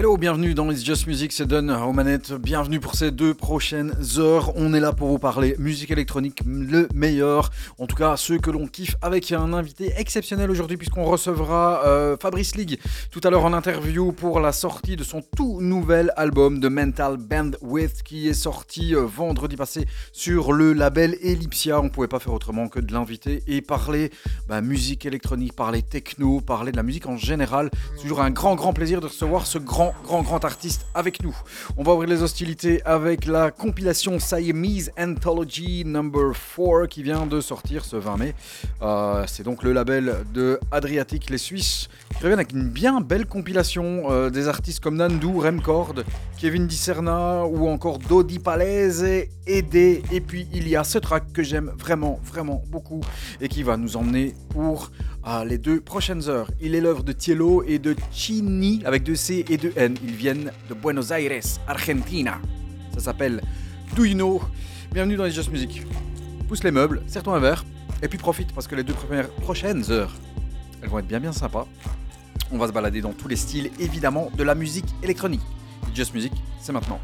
Hello, bienvenue dans It's Just Music, c'est Don aux. Bienvenue pour ces deux prochaines heures. On est là pour vous parler musique électronique, le meilleur. En tout cas, ceux que l'on kiffe avec un invité exceptionnel aujourd'hui, puisqu'on recevra euh, Fabrice League tout à l'heure en interview pour la sortie de son tout nouvel album de Mental Bandwidth qui est sorti euh, vendredi passé sur le label Ellipsia. On pouvait pas faire autrement que de l'inviter et parler bah, musique électronique, parler techno, parler de la musique en général. C'est toujours un grand, grand plaisir de recevoir ce grand, grand, grand artiste avec nous. On va ouvrir les hostilités avec la compilation Siamese Anthology Number 4 qui vient de sortir ce 20 mai. Euh, c'est donc le label de Adriatic, les Suisses, qui reviennent avec une bien belle compilation euh, des artistes comme Nandu, Remcord, Kevin Discerna ou encore Dodi Palese, Aidé. Et puis il y a ce track que j'aime vraiment, vraiment beaucoup et qui va nous emmener pour ah, les deux prochaines heures. Il est l'œuvre de Tielo et de Chini avec deux C et deux N. Ils viennent de Buenos Aires, Argentina. Ça s'appelle Do. Bienvenue dans les Just Music. Pousse les meubles, serre-toi un verre et puis profite parce que les deux premières prochaines heures, elles vont être bien bien sympas. On va se balader dans tous les styles, évidemment, de la musique électronique. Just Music, c'est maintenant.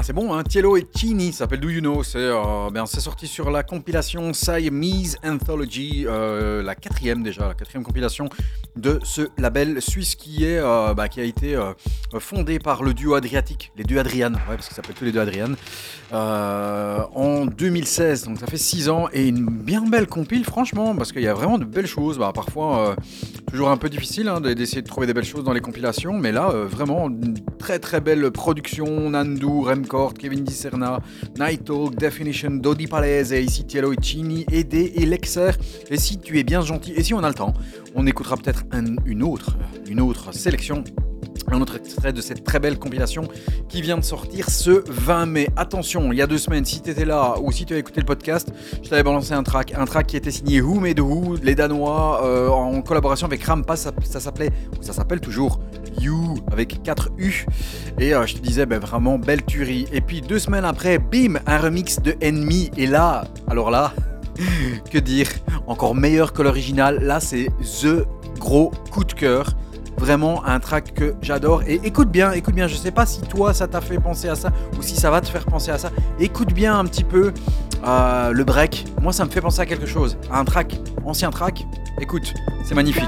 Ah, c'est bon, hein Tielo et Chini, s'appelle Do You Know. C'est euh, ben, c'est sorti sur la compilation Siamese Anthology, euh, la quatrième déjà, la quatrième compilation de ce label suisse qui, est, euh, bah, qui a été euh, fondé par le duo Adriatique, les deux Adrian, ouais, parce qu'ils s'appellent tous les deux Adrian, euh, en 2016. Donc ça fait 6 ans et une bien belle compile, franchement, parce qu'il y a vraiment de belles choses. Bah, parfois, toujours un peu difficile hein, d'essayer de trouver des belles choses dans les compilations, mais là, vraiment, une très très belle production. Nandu, Remcord, Kevin Discerna, Night Talk, Definition, Dodi Palese, ici Tielo et Chini, Ede et Lexer. Et si tu es bien gentil, et si on a le temps, on écoutera peut-être un- une autre, une sélection. Un autre extrait de cette très belle compilation qui vient de sortir ce 20 mai. Attention, il y a deux semaines, si tu étais là ou si tu as écouté le podcast, je t'avais balancé un track, un track qui était signé Who Made Who, les Danois, euh, en collaboration avec Rampa, ça, s'appelait, ça s'appelle toujours You, avec 4 U. Et euh, je te disais, ben, vraiment belle tuerie. Et puis deux semaines après, bim, un remix de Enemy. Et là, alors là, que dire? Encore meilleur que l'original. Là, c'est The gros coup de cœur. Vraiment un track que j'adore. Et écoute bien, écoute bien. Je sais pas si toi ça t'a fait penser à ça ou si ça va te faire penser à ça. Écoute bien un petit peu euh, le break. Moi, ça me fait penser à quelque chose. À un track, ancien track. Écoute, c'est magnifique.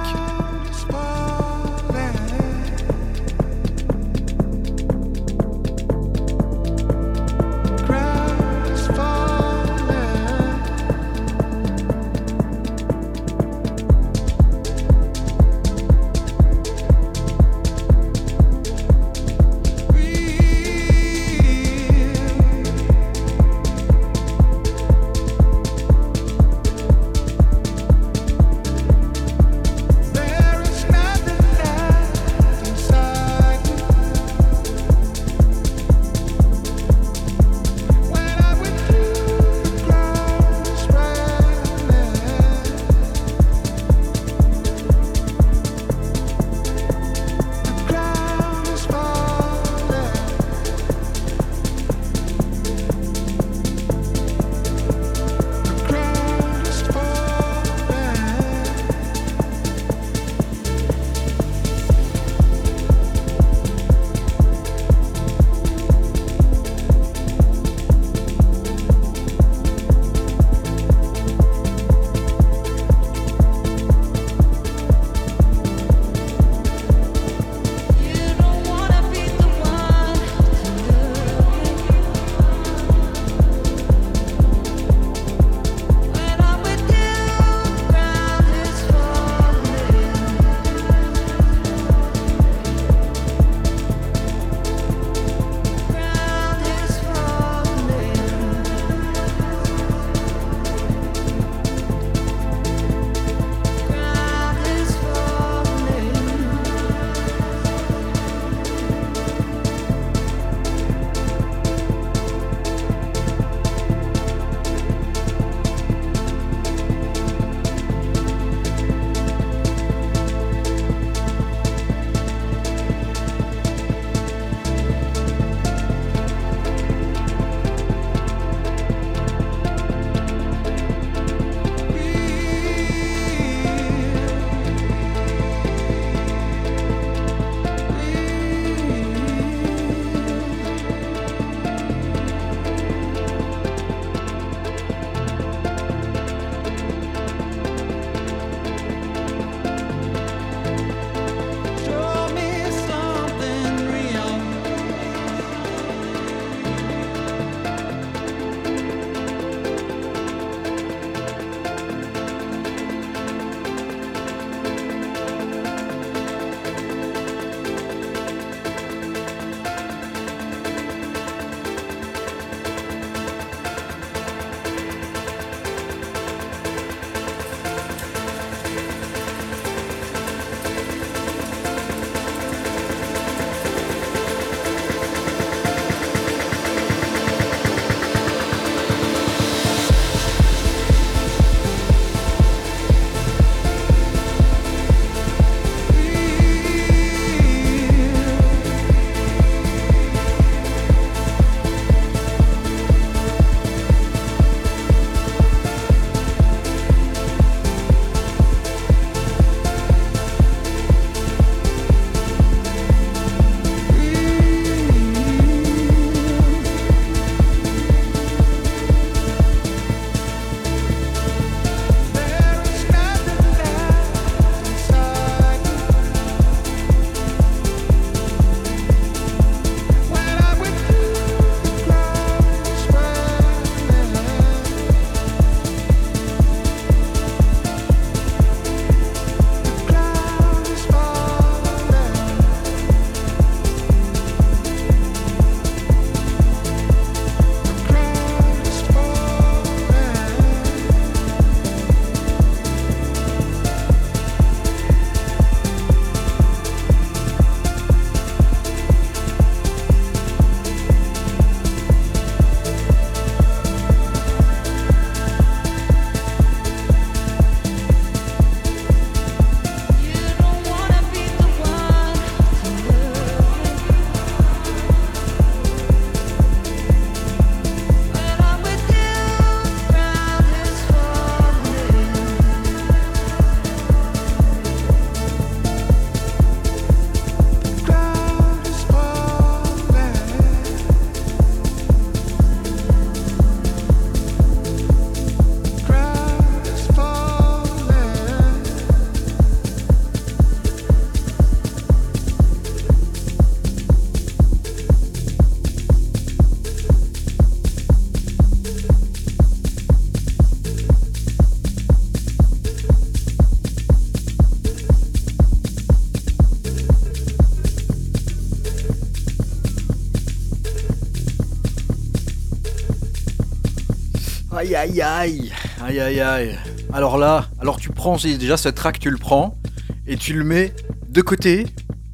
Aïe aïe aïe Aïe aïe aïe Alors là, alors tu prends déjà ce track, tu le prends et tu le mets de côté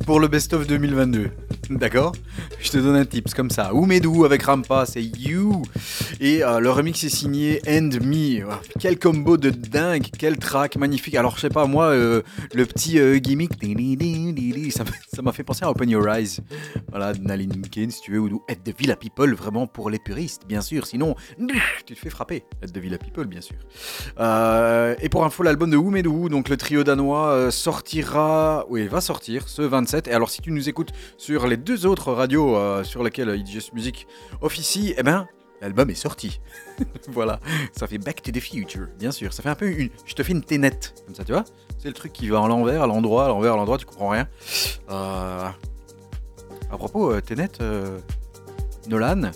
pour le best-of 2022. D'accord? Je te donne un tips comme ça. Oumedou avec Rampa, c'est You. Et euh, le remix est signé End Me. Quel combo de dingue, quel track magnifique. Alors je sais pas, moi, euh, le petit euh, gimmick, ça m'a fait penser à Open Your Eyes. Voilà, Naline Kane, si tu veux, ou Aide de Villa People, vraiment pour les puristes, bien sûr. Sinon, tu te fais frapper. Aide de Villa People, bien sûr. Euh, et pour info, l'album de Oumedou, donc le trio danois, euh, sortira, oui, va sortir ce 27. Et alors, si tu nous écoutes sur les deux autres radios euh, sur lesquelles It's Music officie, eh ben, l'album est sorti. voilà, ça fait Back to the Future, bien sûr. Ça fait un peu une. Je te fais une ténette, comme ça, tu vois C'est le truc qui va à l'envers, à l'endroit, à l'envers, à l'endroit, tu comprends rien. Euh, À propos, euh, Tenet, euh, Nolan,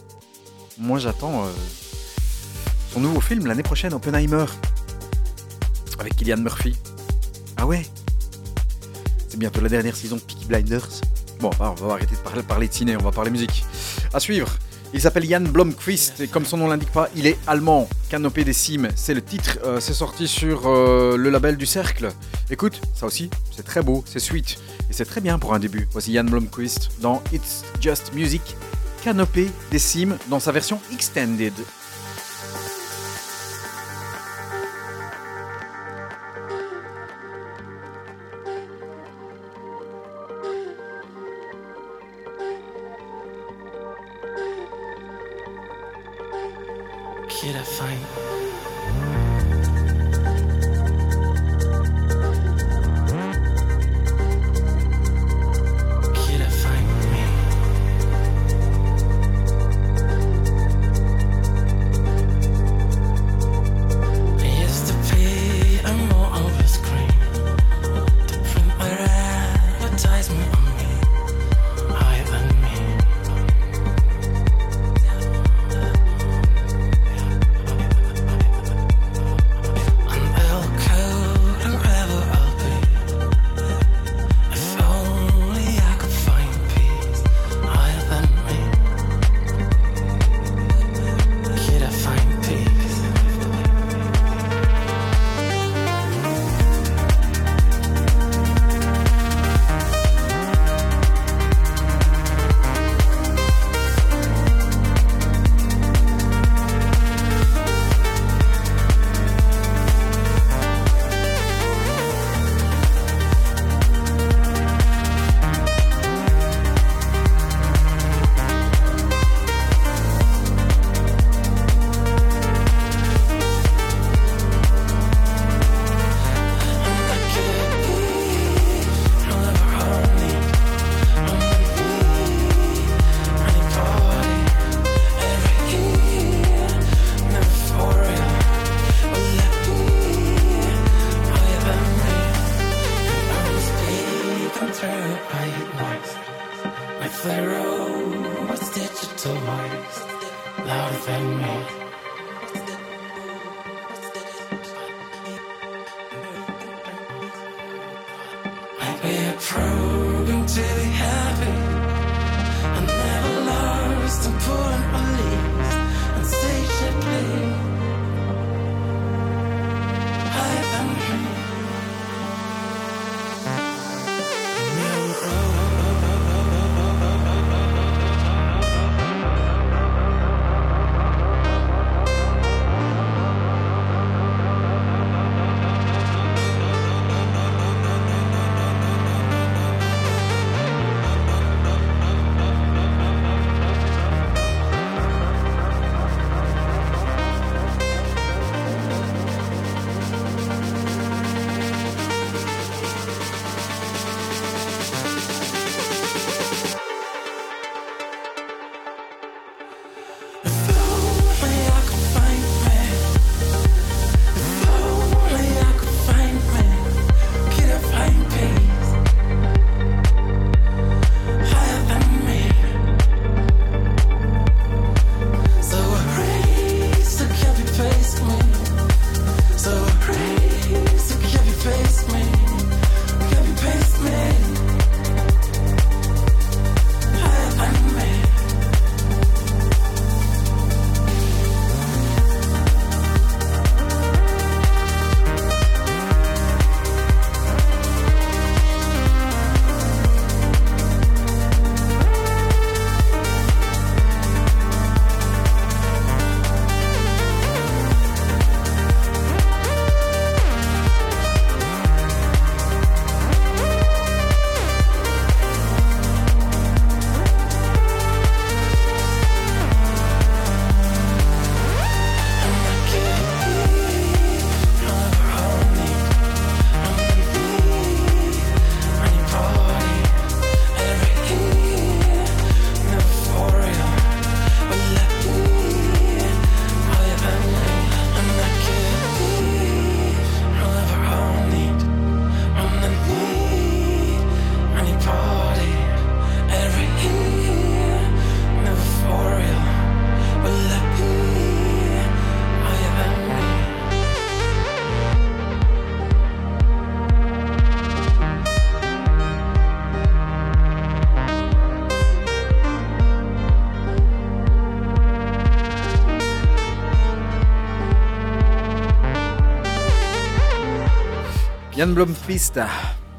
moi j'attends euh, son nouveau film l'année prochaine, Oppenheimer, avec Killian Murphy. Ah ouais? C'est bientôt la dernière saison de Peaky Blinders. Bon, bah, on va arrêter de parler, de ciné, on va parler musique. À suivre, il s'appelle Jan Blomqvist et comme son nom l'indique pas, il est allemand. Canopée des cimes, c'est le titre, c'est sorti sur le label du Cercle. Écoute, ça aussi, c'est très beau, c'est sweet et c'est très bien pour un début. Voici Jan Blomqvist dans It's Just Music, Canopée des cimes dans sa version extended.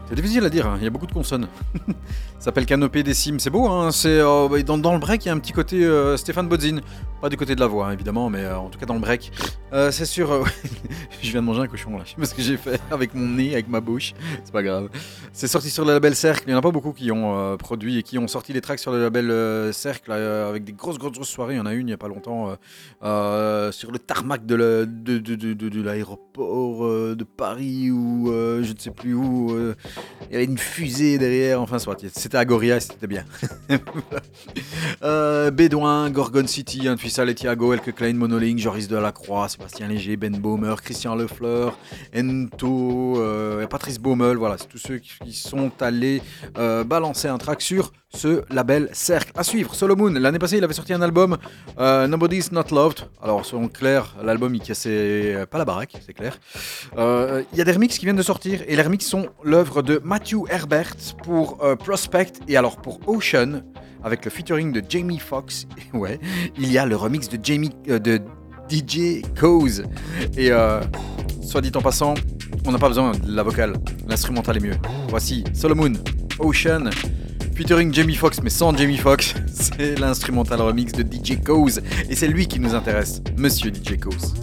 C'est difficile à dire, hein, il y a beaucoup de consonnes. Ça s'appelle Canopée des Cimes, c'est beau, hein, c'est, euh, dans, le break il y a un petit côté euh, Stéphane Bodzin. Pas du côté de la voix hein, évidemment, mais euh, en tout cas dans le break. C'est sûr, je viens de manger un cochon là, je sais pas ce que j'ai fait avec mon nez, avec ma bouche, c'est pas grave. C'est sorti sur le label Cercle, il y en a pas beaucoup qui ont euh, produit et qui ont sorti les tracks sur le label euh, Cercle euh, avec des grosses, grosses grosses soirées. Il y en a une il y a pas longtemps sur le tarmac de, la- de, de, de, de- de l'aéroport de Paris ou je ne sais plus où. il y avait une fusée derrière, enfin. C'était à Goria c'était bien. Bédouin, Gorgon City, Antuissa Letiago, Elke Klein, Monolink, Joris Delacroix, Sébastien Léger, Ben Baumer, Christian Lefleur, Ento, Patrice Baumel, voilà, c'est tous ceux qui, qui sont allés euh, balancer un track sur ce label Cercle. À suivre, Solomon, l'année passée il avait sorti un album, euh, Nobody's Not Loved. Alors selon Claire, l'album il cassait pas la baraque, c'est clair. Euh, Il y a des remixes qui viennent de sortir et les remixes sont l'œuvre de Matthew Herbert pour Prospect et alors pour Ocean avec le featuring de Jamie Foxx. ouais, il y a le remix de Jamie de DJ Cause et euh, soit dit en passant, on n'a pas besoin de la vocale, l'instrumental est mieux. Voici Solomon, Ocean. Featuring Jamie Foxx, mais sans Jamie Foxx, c'est l'instrumental remix de DJ Cause, et c'est lui qui nous intéresse, Monsieur DJ Cause.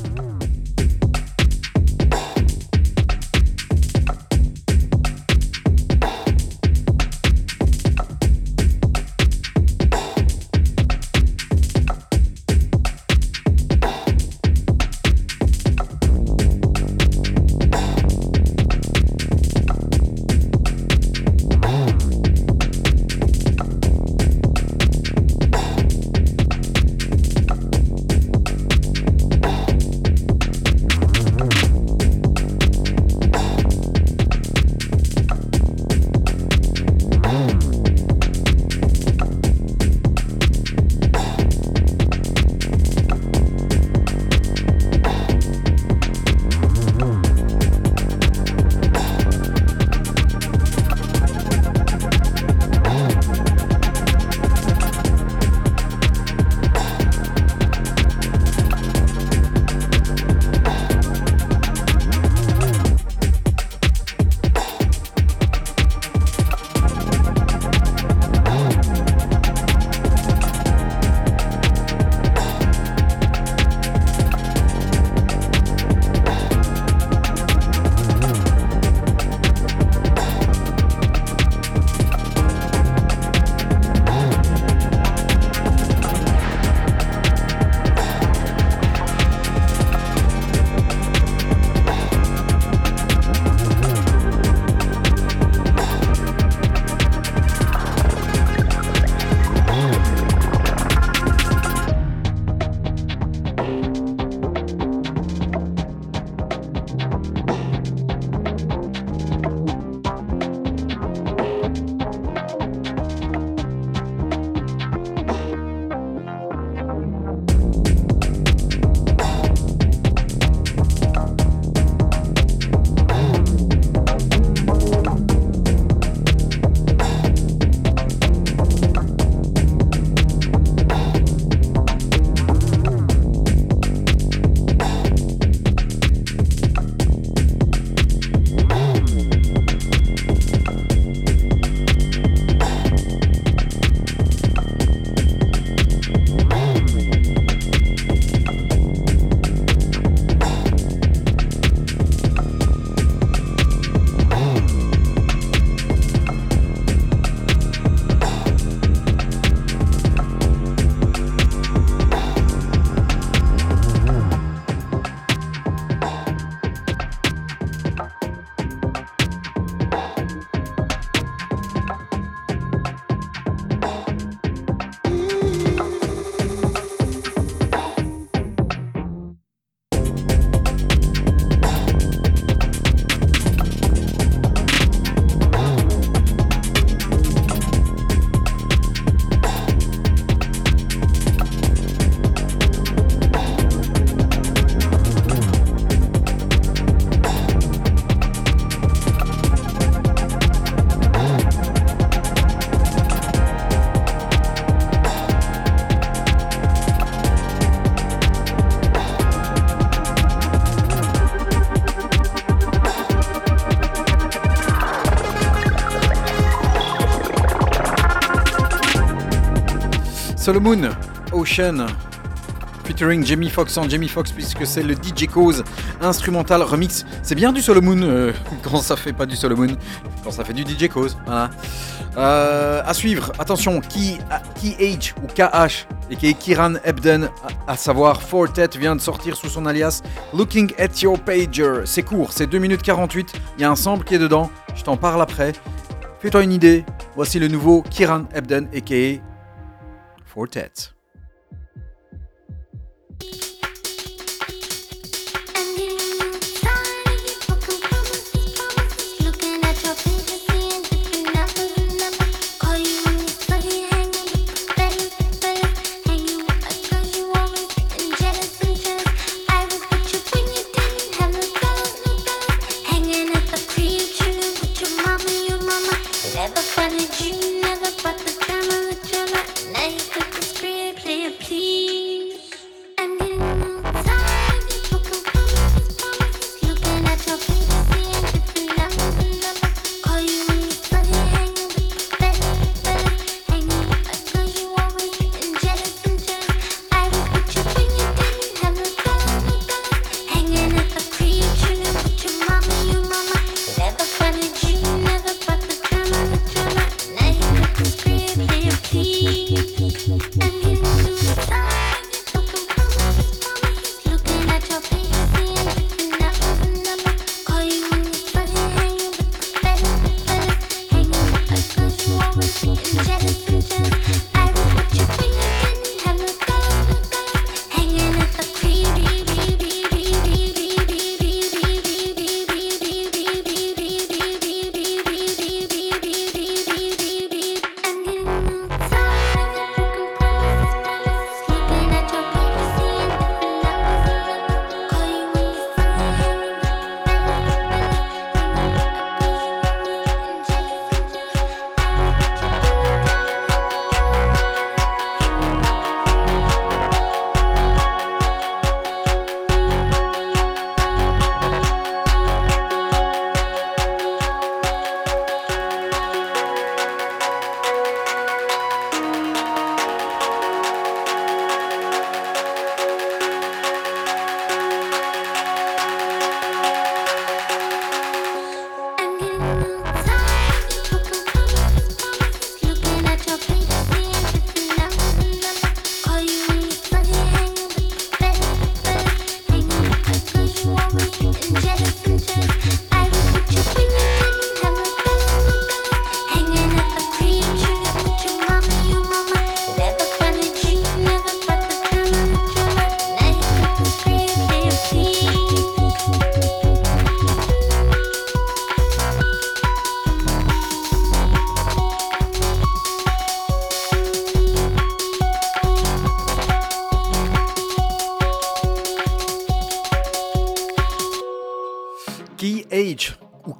Solomon, Ocean, featuring Jamie Foxx en Jamie Foxx puisque c'est le DJ Cause instrumental remix. C'est bien du Solomon euh, quand ça fait pas du Solomon, quand ça fait du DJ Cause. Voilà. Euh, suivre, attention, Key, KH ou KH et Kiran Ebden, à, savoir Fortet, vient de sortir sous son alias Looking at Your Pager. C'est court, c'est 2 minutes 48, il y a un sample qui est dedans, je t'en parle après. Fais-toi une idée, voici le nouveau Kiran Ebden aka Fortet.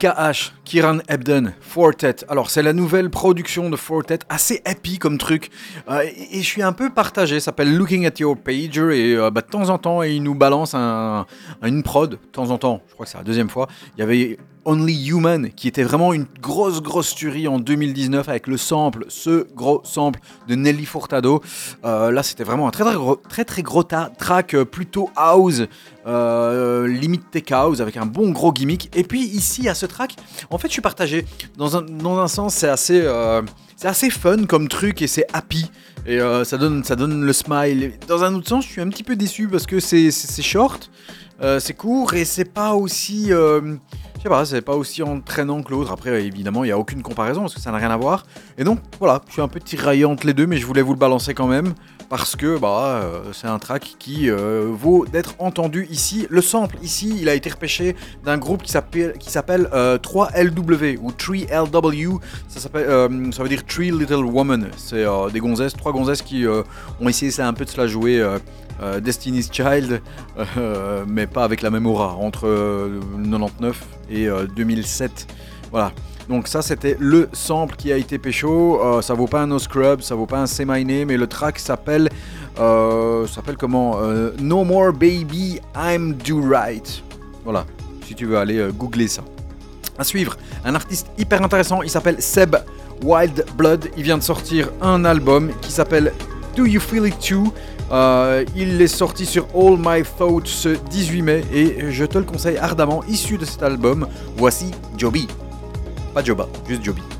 KH Kiran Ebden, Fortet. Alors c'est la nouvelle production de Fortet, assez happy comme truc. Euh, et, je suis un peu partagé, ça s'appelle Looking at Your Pager. Et euh, bah, de temps en temps, il nous balance un, une prod. De temps en temps, je crois que c'est la deuxième fois. Il y avait Only Human qui était vraiment une grosse grosse tuerie en 2019 avec le sample, ce gros sample de Nelly Furtado. Euh, là c'était vraiment un très très gros, très, très gros track euh, plutôt house, euh, limite tech house avec un bon gros gimmick. Et puis ici à ce track, en fait je suis partagé. Dans un, dans un sens c'est assez, c'est assez fun comme truc et c'est happy. Et euh, ça, donne, ça donne le smile. Dans un autre sens, je suis un petit peu déçu parce que c'est short, euh, c'est court et c'est pas aussi. euh, je sais pas, c'est pas aussi entraînant que l'autre. Après, évidemment, il n'y a aucune comparaison parce que ça n'a rien à voir. Et donc, voilà, je suis un peu tiraillé entre les deux, mais je voulais vous le balancer quand même parce que bah, euh, c'est un track qui euh, vaut d'être entendu ici. Le sample, ici, il a été repêché d'un groupe qui s'appelle qui s'appelle, euh, 3LW ou 3LW. Ça, ça veut dire Three Little Women. C'est des gonzesses, trois gonzesses qui ont essayé un peu de se la jouer. Destiny's Child, mais pas avec la même aura, entre euh, 99 et euh, 2007. Voilà. Donc ça c'était le sample qui a été pécho. Euh, ça vaut pas un No Scrub, ça vaut pas un Name, et le track s'appelle euh, s'appelle comment Euh, No More Baby, I'm Do Right. Voilà. Si tu veux aller googler ça. À suivre, un artiste hyper intéressant, il s'appelle Seb Wild Blood. Il vient de sortir un album qui s'appelle Do You Feel It Too? Il est sorti sur All My Thoughts ce 18 mai et je te le conseille ardemment. Issu de cet album, voici Joby. Pas Joba, juste Joby.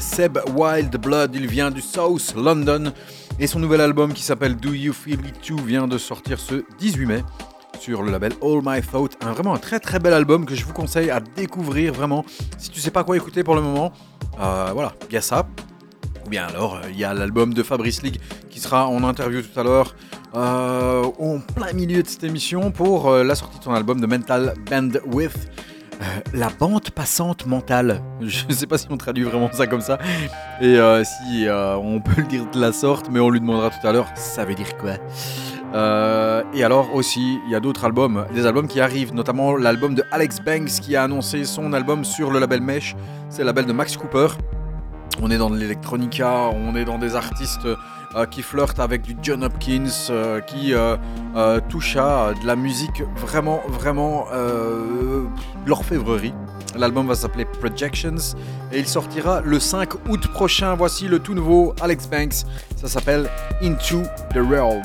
Seb Wild Blood, il vient du South London et son nouvel album qui s'appelle Do You Feel It Too vient de sortir ce 18 mai sur le label All My Thought. Un, vraiment un très très bel album que je vous conseille à découvrir vraiment. Si tu sais pas quoi écouter pour le moment, euh, voilà, il y a ça. Ou bien alors, euh, il y a l'album de Fabrice League qui sera en interview tout à l'heure euh, en plein milieu de cette émission pour la sortie de son album de Mental Bandwidth. Euh, la bande passante mentale. Je ne sais pas si on traduit vraiment ça comme ça. Et euh, si euh, on peut le dire de la sorte, mais on lui demandera tout à l'heure, ça veut dire quoi? Et alors aussi, il y a d'autres albums, des albums qui arrivent, notamment l'album de Alex Banks qui a annoncé son album sur le label Mesh. C'est le label de Max Cooper. On est dans de l'électronica, on est dans des artistes qui flirtent avec du John Hopkins, euh, qui euh, euh, touchent à de la musique vraiment, vraiment euh, de l'orfèvrerie. L'album va s'appeler Projections et il sortira le 5 août prochain. Voici le tout nouveau Alex Banks. Ça s'appelle Into the Realm.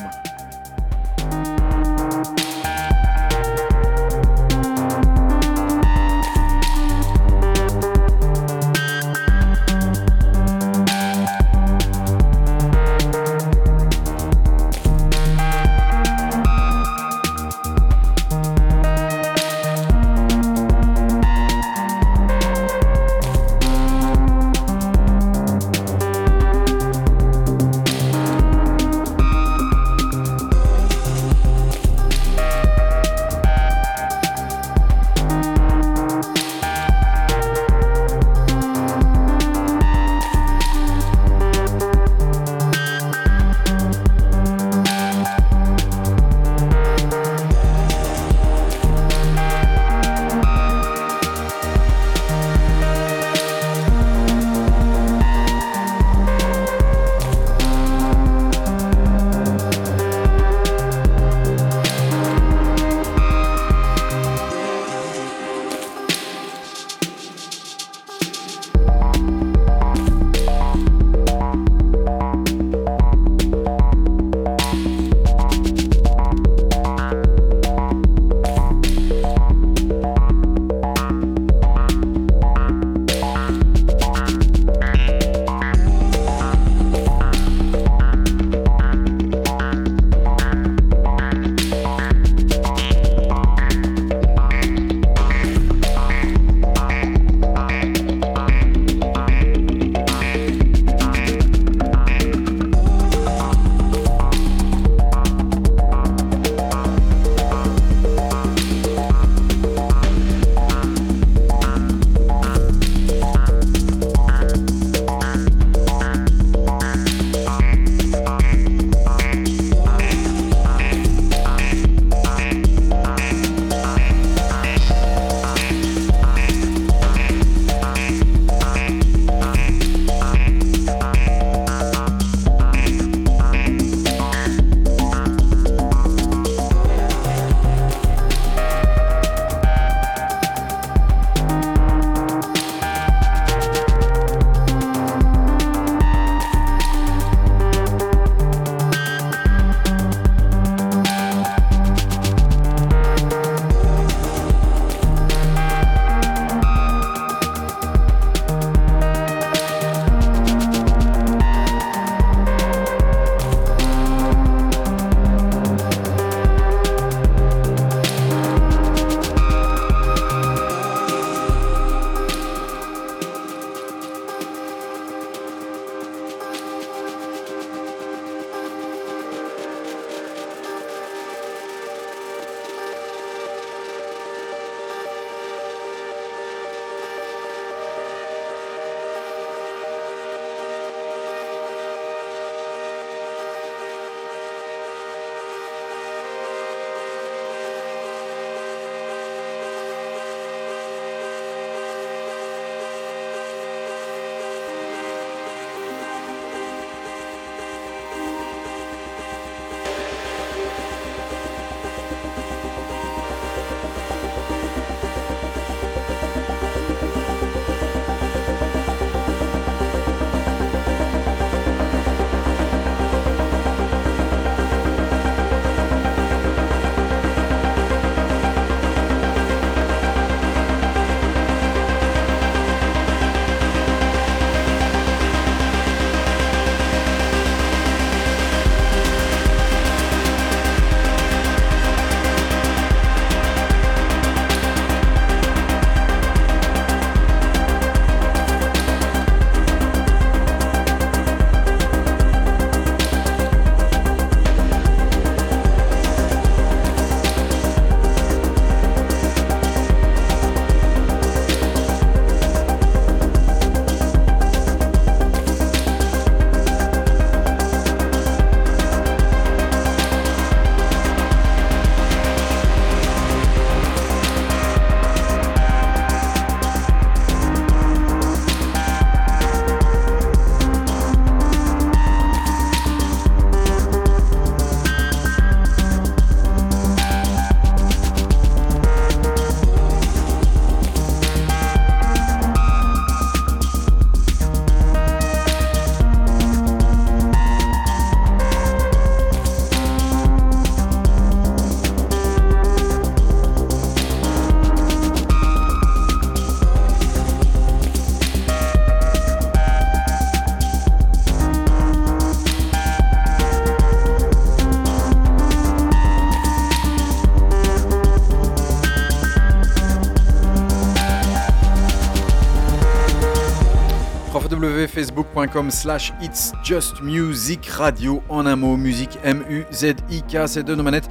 www.facebook.com slash It's Just Music Radio en un mot, musique M-U-Z-I-K, c'est de nos manettes.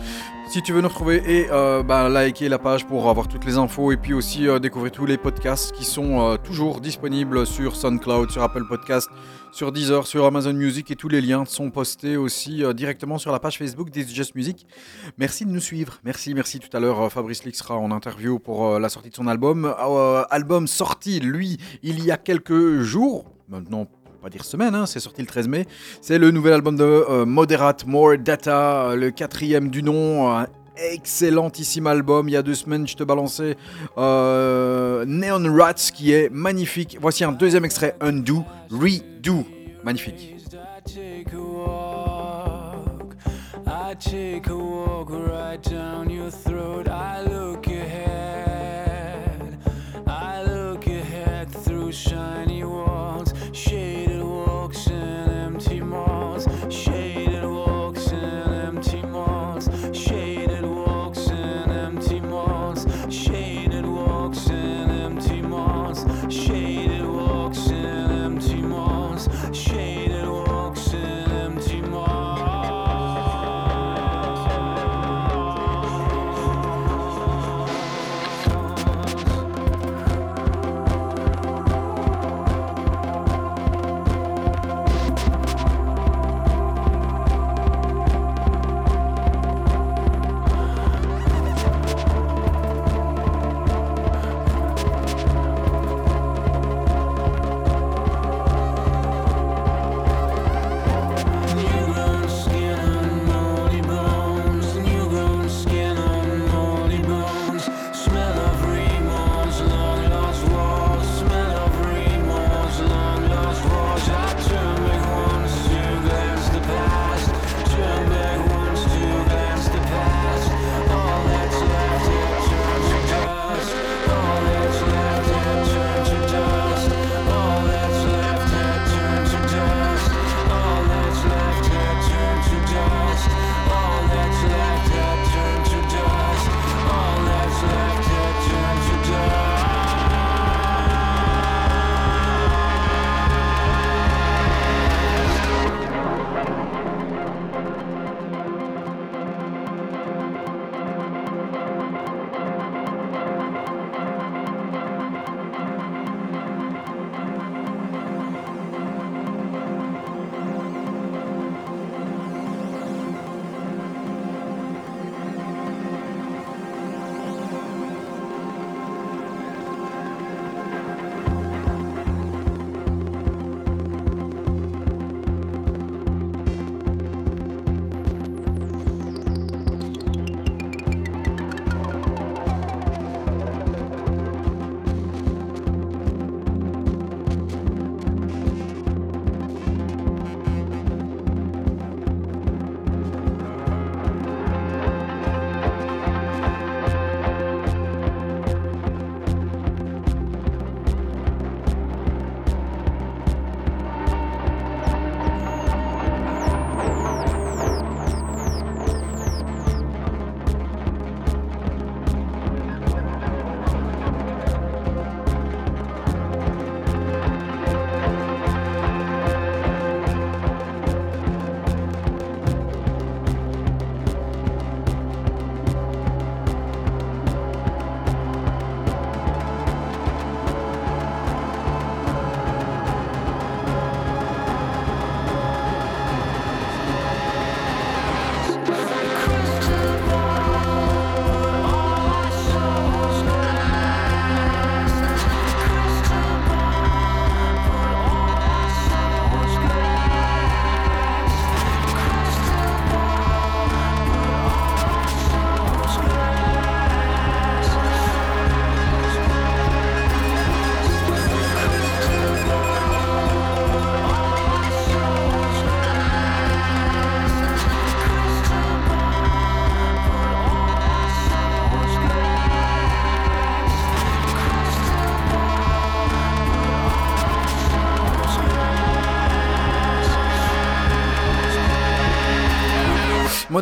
Si tu veux nous retrouver et euh, bah, liker la page pour avoir toutes les infos et puis aussi euh, découvrir tous les podcasts qui sont euh, toujours disponibles sur SoundCloud, sur Apple Podcast, sur Deezer, sur Amazon Music et tous les liens sont postés aussi directement sur la page Facebook d'It's Just Music. Merci de nous suivre. Merci, merci. Tout à l'heure, Fabrice Lix sera en interview pour la sortie de son album. Album sorti, lui, il y a quelques jours. Maintenant, pas dire semaine, hein, c'est sorti le 13 mai. C'est le nouvel album de euh, Moderate More Data, euh, le quatrième du nom. Excellentissime album. Il y a deux semaines, je te balançais euh, Neon Rats qui est magnifique. Voici un deuxième extrait Undo, Redo. Magnifique.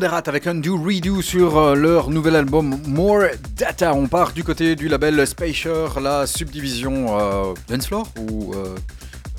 Moderate avec Undo Redo sur euh, leur nouvel album More Data. On part du côté du label Spacer, la subdivision euh, Dancefloor ou euh,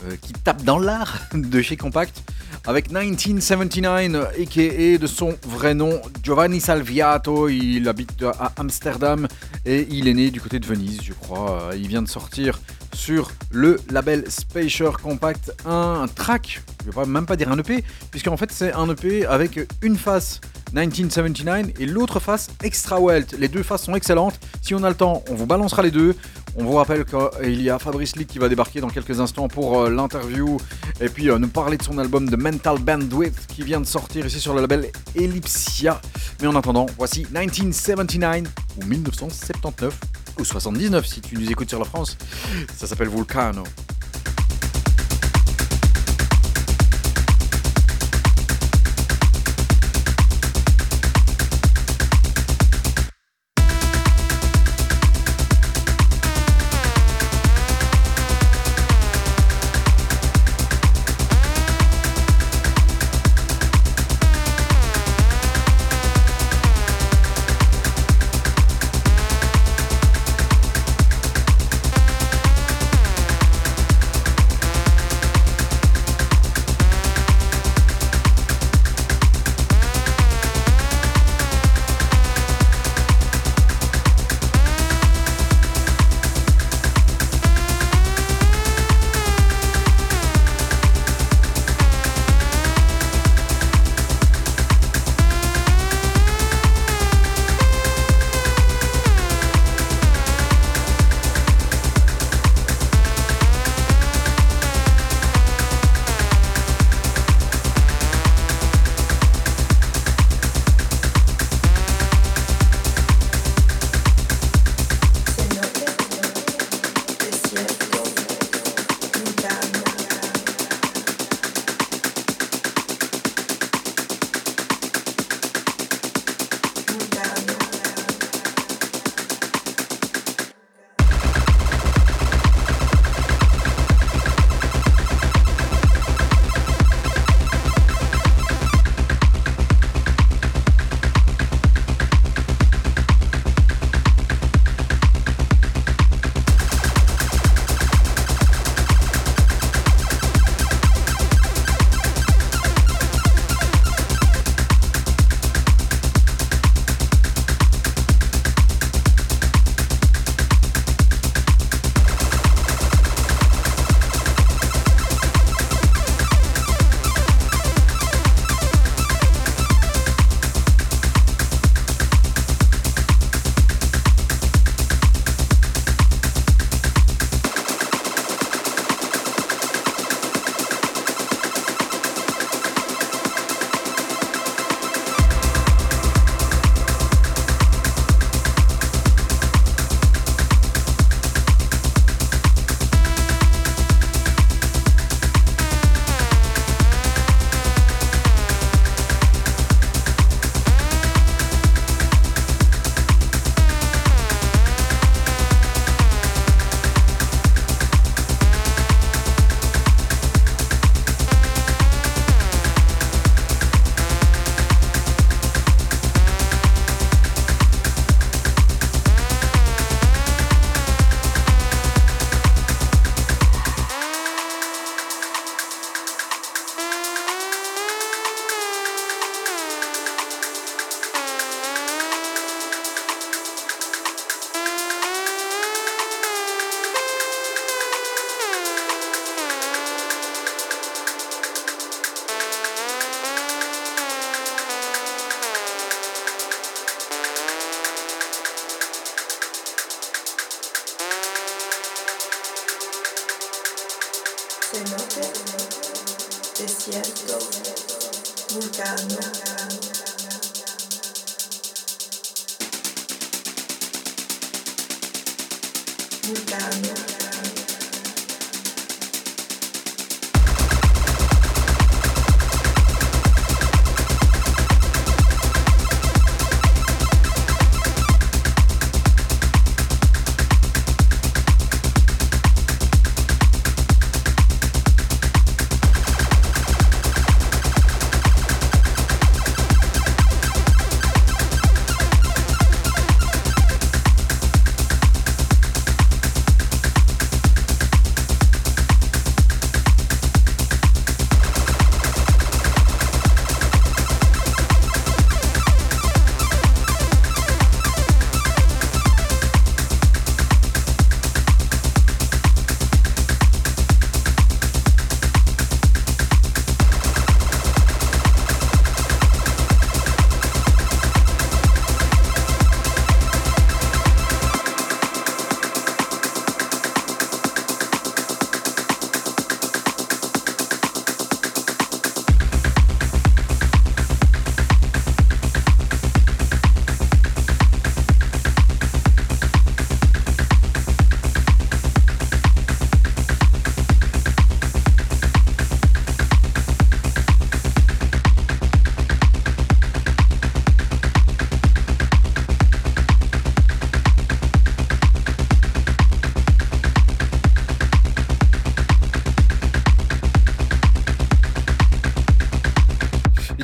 euh, qui tape dans l'art de chez Compact avec 1979, a.k.a. de son vrai nom, Giovanni Salviato. Il habite à Amsterdam et il est né du côté de Venise, je crois. Il vient de sortir sur le label Spacer Compact un track, je vais pas, même pas dire un EP, puisqu'en fait c'est un EP avec une face 1979 et l'autre face Extra Welt. Les deux faces sont excellentes. Si on a le temps, on vous balancera les deux. On vous rappelle qu'il y a Fabrice Lee qui va débarquer dans quelques instants pour euh, l'interview et puis euh, nous parler de son album de Mental Bandwidth qui vient de sortir ici sur le label Ellipsia. Mais en attendant, voici 1979 ou 1979 ou 79 si tu nous écoutes sur la France. Ça s'appelle Vulcano.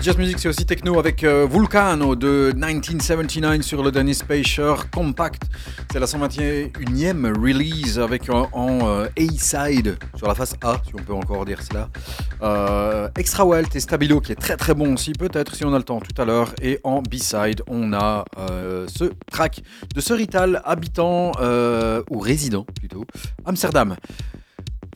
Just Music, c'est aussi techno avec euh, Vulcano de 1979 sur le dernier Spacer Compact. C'est la 121e release avec en, en, euh, A-side sur la face A, si on peut encore dire cela. Euh, Extra Welt et Stabilo qui est très très bon aussi, peut-être si on a le temps tout à l'heure. Et en B-side, on a euh, ce track de Serital, habitant euh, ou résident plutôt, Amsterdam.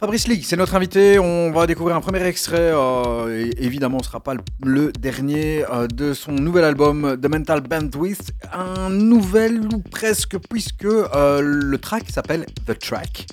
Fabrice Lee, c'est notre invité. On va découvrir un premier extrait. euh, et évidemment, ce ne sera pas le, dernier euh, de son nouvel album The Mental Bandwidth. Un nouvel ou presque, puisque euh, le track s'appelle The Track.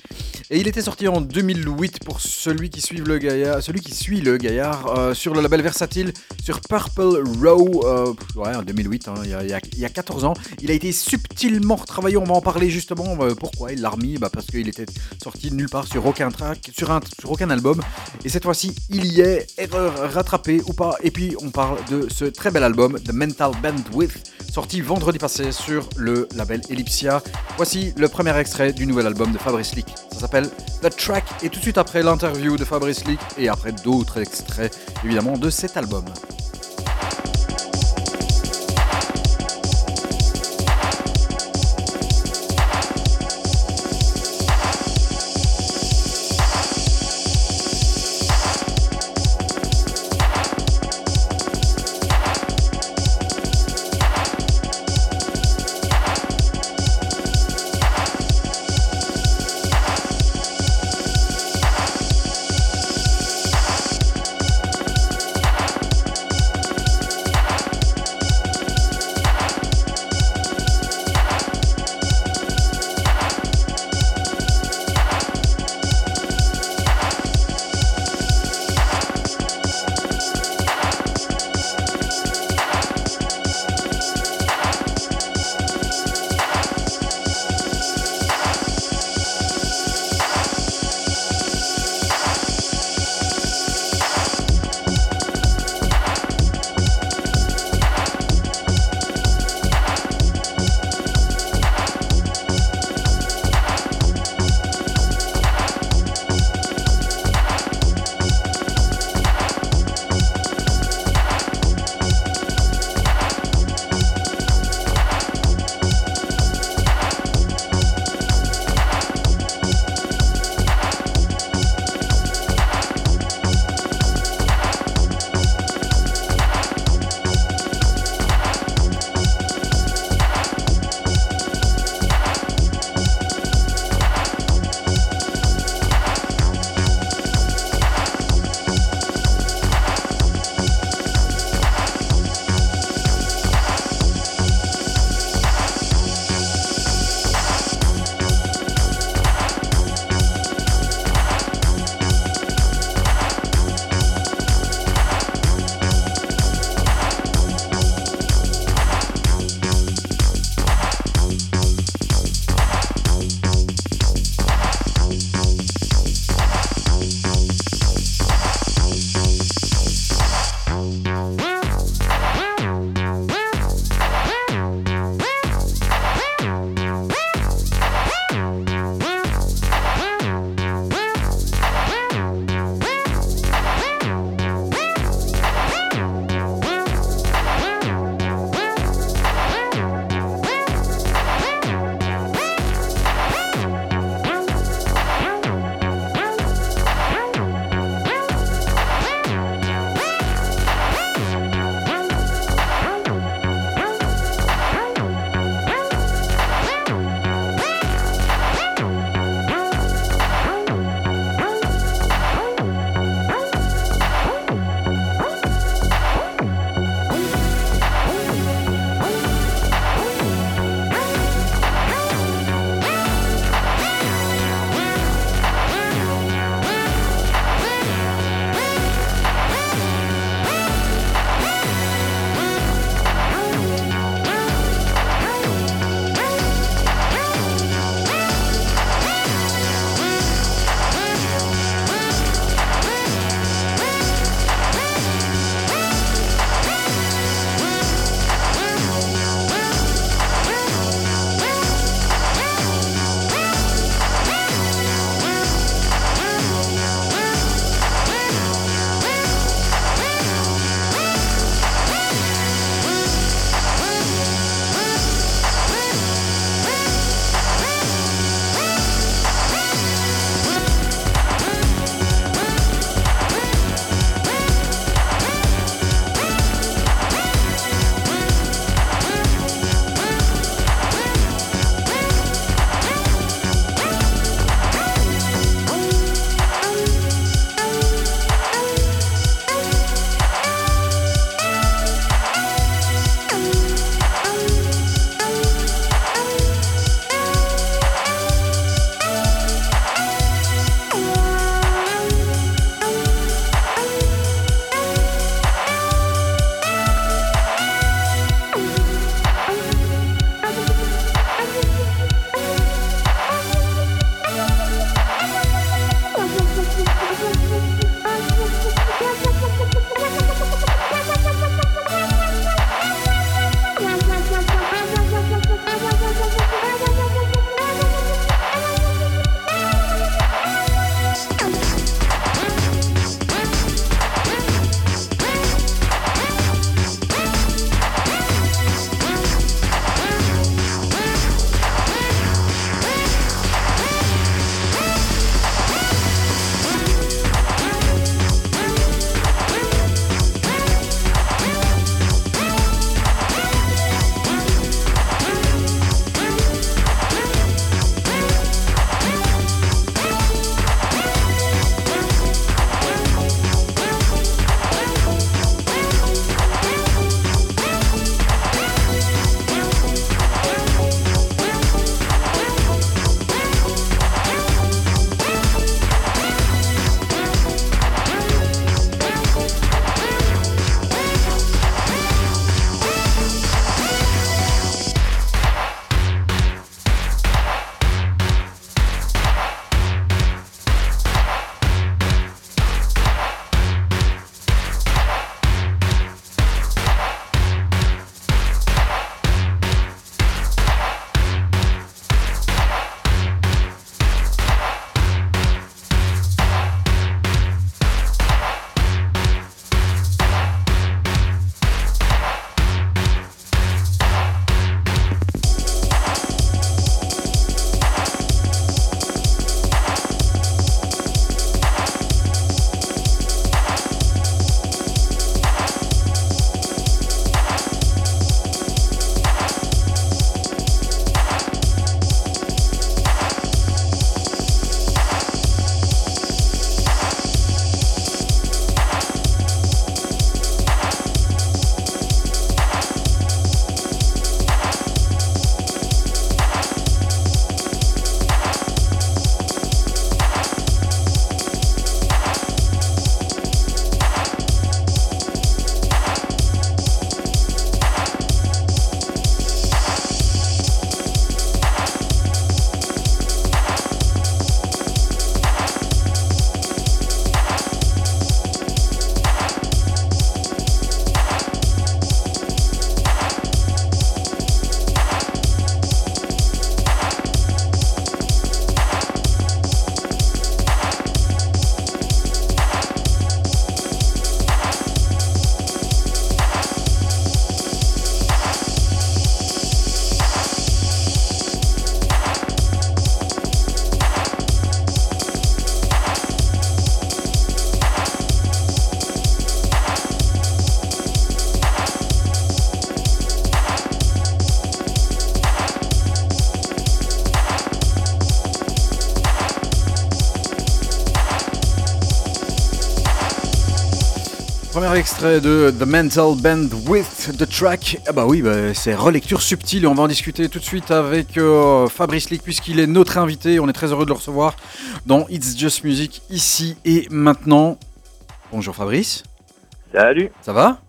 Et il était sorti en 2008 pour celui qui suit le gaillard, celui qui suit le gaillard euh, sur le label Versatile sur Purple Row. euh, ouais, en 2008, hein, il y, a- il y a- il y a 14 ans. Il a été subtilement retravaillé. On va en parler justement. euh, pourquoi il l'a remis bah, Parce qu'il était sorti nulle part sur aucun track, sur, sur aucun album. Et cette fois-ci, il y est. Erreur rattrapée ou pas. Et puis, on parle de ce très bel album, The Mental Bandwidth, sorti vendredi passé sur le label Ellipsia. Voici le premier extrait du nouvel album de Fabrice Leak. Ça s'appelle The Track. Et tout de suite après l'interview de Fabrice Leak et après d'autres extraits, évidemment, de cet album. Extrait de The Mental Band with the track. Ah bah oui, bah, c'est relecture subtile et on va en discuter tout de suite avec euh, Fabrice Lick puisqu'il est notre invité. On est très heureux de le recevoir dans It's Just Music ici et maintenant. Bonjour Fabrice, Salut ça va?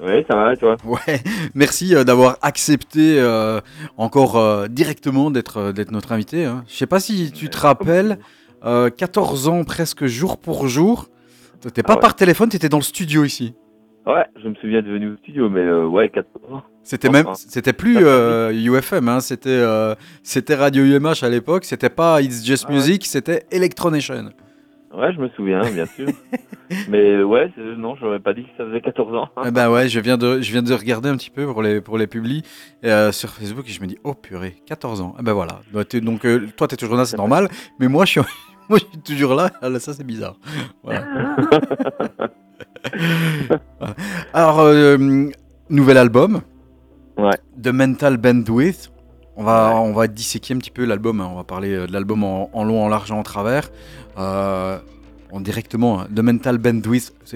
Oui, ça va, toi? Ouais, merci euh, d'avoir accepté euh, encore directement d'être notre invité. hein. Je sais pas si tu te rappelles, euh, 14 ans presque jour pour jour. T'étais pas Ah ouais. par téléphone, t'étais dans le studio ici. Ouais, je me souviens de venir au studio, mais euh, ouais, 14 ans. C'était même, c'était plus fait euh, UFM, hein, c'était euh, c'était Radio UMH à l'époque. C'était pas It's Just Ah ouais. Music, c'était Electronation. Ouais, je me souviens, bien sûr. mais ouais, non, j'aurais pas dit que ça faisait 14 ans. Eh ben ouais, je viens de, je viens de regarder un petit peu pour les pour les publis euh, sur Facebook et je me dis oh purée, 14 ans. Eh ben voilà. Bah, donc euh, toi t'es toujours là, c'est normal. Mais moi je suis, moi je suis toujours là. Ah, là, ça c'est bizarre. Voilà. Alors euh, nouvel album. Ouais. The Mental Bandwidth. On va, on va disséquer un petit peu l'album. hein. On va parler euh, de l'album en, en long, en large en travers. Euh, en directement, hein. The Mental Bandwidth, ça,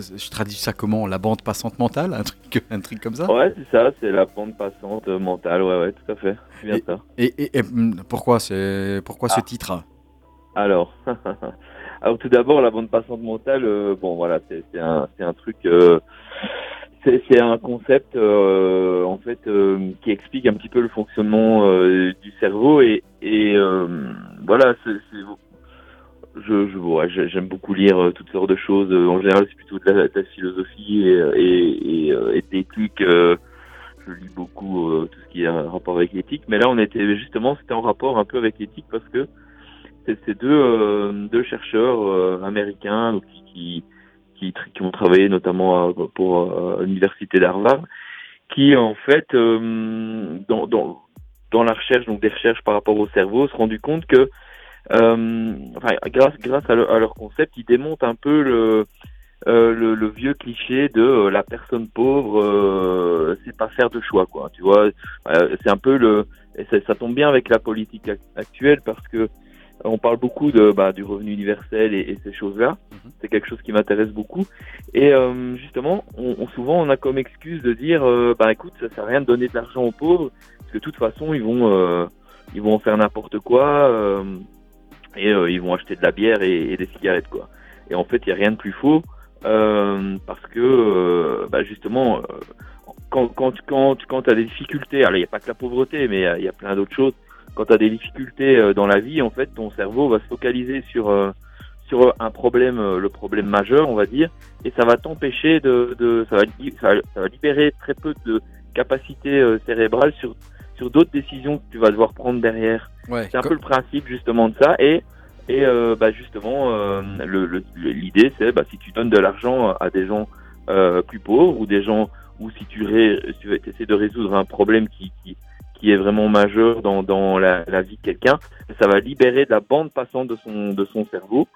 je traduis ça comment? La bande passante mentale? Un truc, un truc comme ça? Ouais, c'est ça, c'est la pente passante mentale, ouais, ouais, tout à fait. Bien ça. et, et- et, pourquoi, c'est, pourquoi ce Ah. titre Alors, alors tout d'abord, la bande passante mentale, euh, bon voilà, c'est un, c'est un truc, euh, c'est un concept euh, en fait euh, qui explique un petit peu le fonctionnement euh, du cerveau et, et voilà, c'est je, je ouais, j'ai- j'aime beaucoup lire toutes sortes de choses. En général, c'est plutôt de la, de la philosophie et, et, et, et je lis beaucoup tout ce qui en rapport avec l'éthique, mais là, on était justement, c'était en rapport un peu avec l'éthique parce que c'est ces deux, euh, deux chercheurs euh, américains qui, qui, ont travaillé notamment pour euh, l'université d'Harvard, qui en fait, dans, dans, dans la recherche, donc des recherches par rapport au cerveau, se rendu compte que, grâce, grâce à, leur- concept, ils démontent un peu le, le, vieux cliché de la personne pauvre, c'est pas faire de choix, quoi. Tu vois, c'est un peu le, ça, tombe bien avec la politique ac- actuelle parce que on parle beaucoup de bah, du revenu universel et, et ces choses-là. Mhm. C'est quelque chose qui m'intéresse beaucoup. Et euh, justement, on, on- souvent on a comme excuse de dire, euh, bah écoute, ça sert à rien de donner de l'argent aux pauvres parce que de toute façon ils vont euh, ils vont en faire n'importe quoi euh, et euh, ils vont acheter de la bière et, et des cigarettes quoi. Et en fait, il y a rien de plus faux euh, parce que euh, bah, justement. euh, quand, quand, quand, quand tu as des difficultés, alors il n'y a pas que la pauvreté, mais il y a- il y, a plein d'autres choses. Quand tu as des difficultés euh, dans la vie, en fait, ton cerveau va se focaliser sur, euh, sur un problème, euh, le problème majeur, on va dire, et ça va t'empêcher de, de ça, va, ça, va, ça va libérer très peu de capacité euh, cérébrale sur, sur d'autres décisions que tu vas devoir prendre derrière. Ouais, C'est un peu le principe justement de ça. Et, et euh, bah, justement, euh, le- le- le- l'idée, c'est bah, si tu donnes de l'argent à des gens euh, plus pauvres ou des gens, ou si tu, ré, tu essaies de résoudre un problème qui, qui, qui est vraiment majeur dans, dans la, vie de quelqu'un, ça va libérer de la bande passante de son, de son cerveau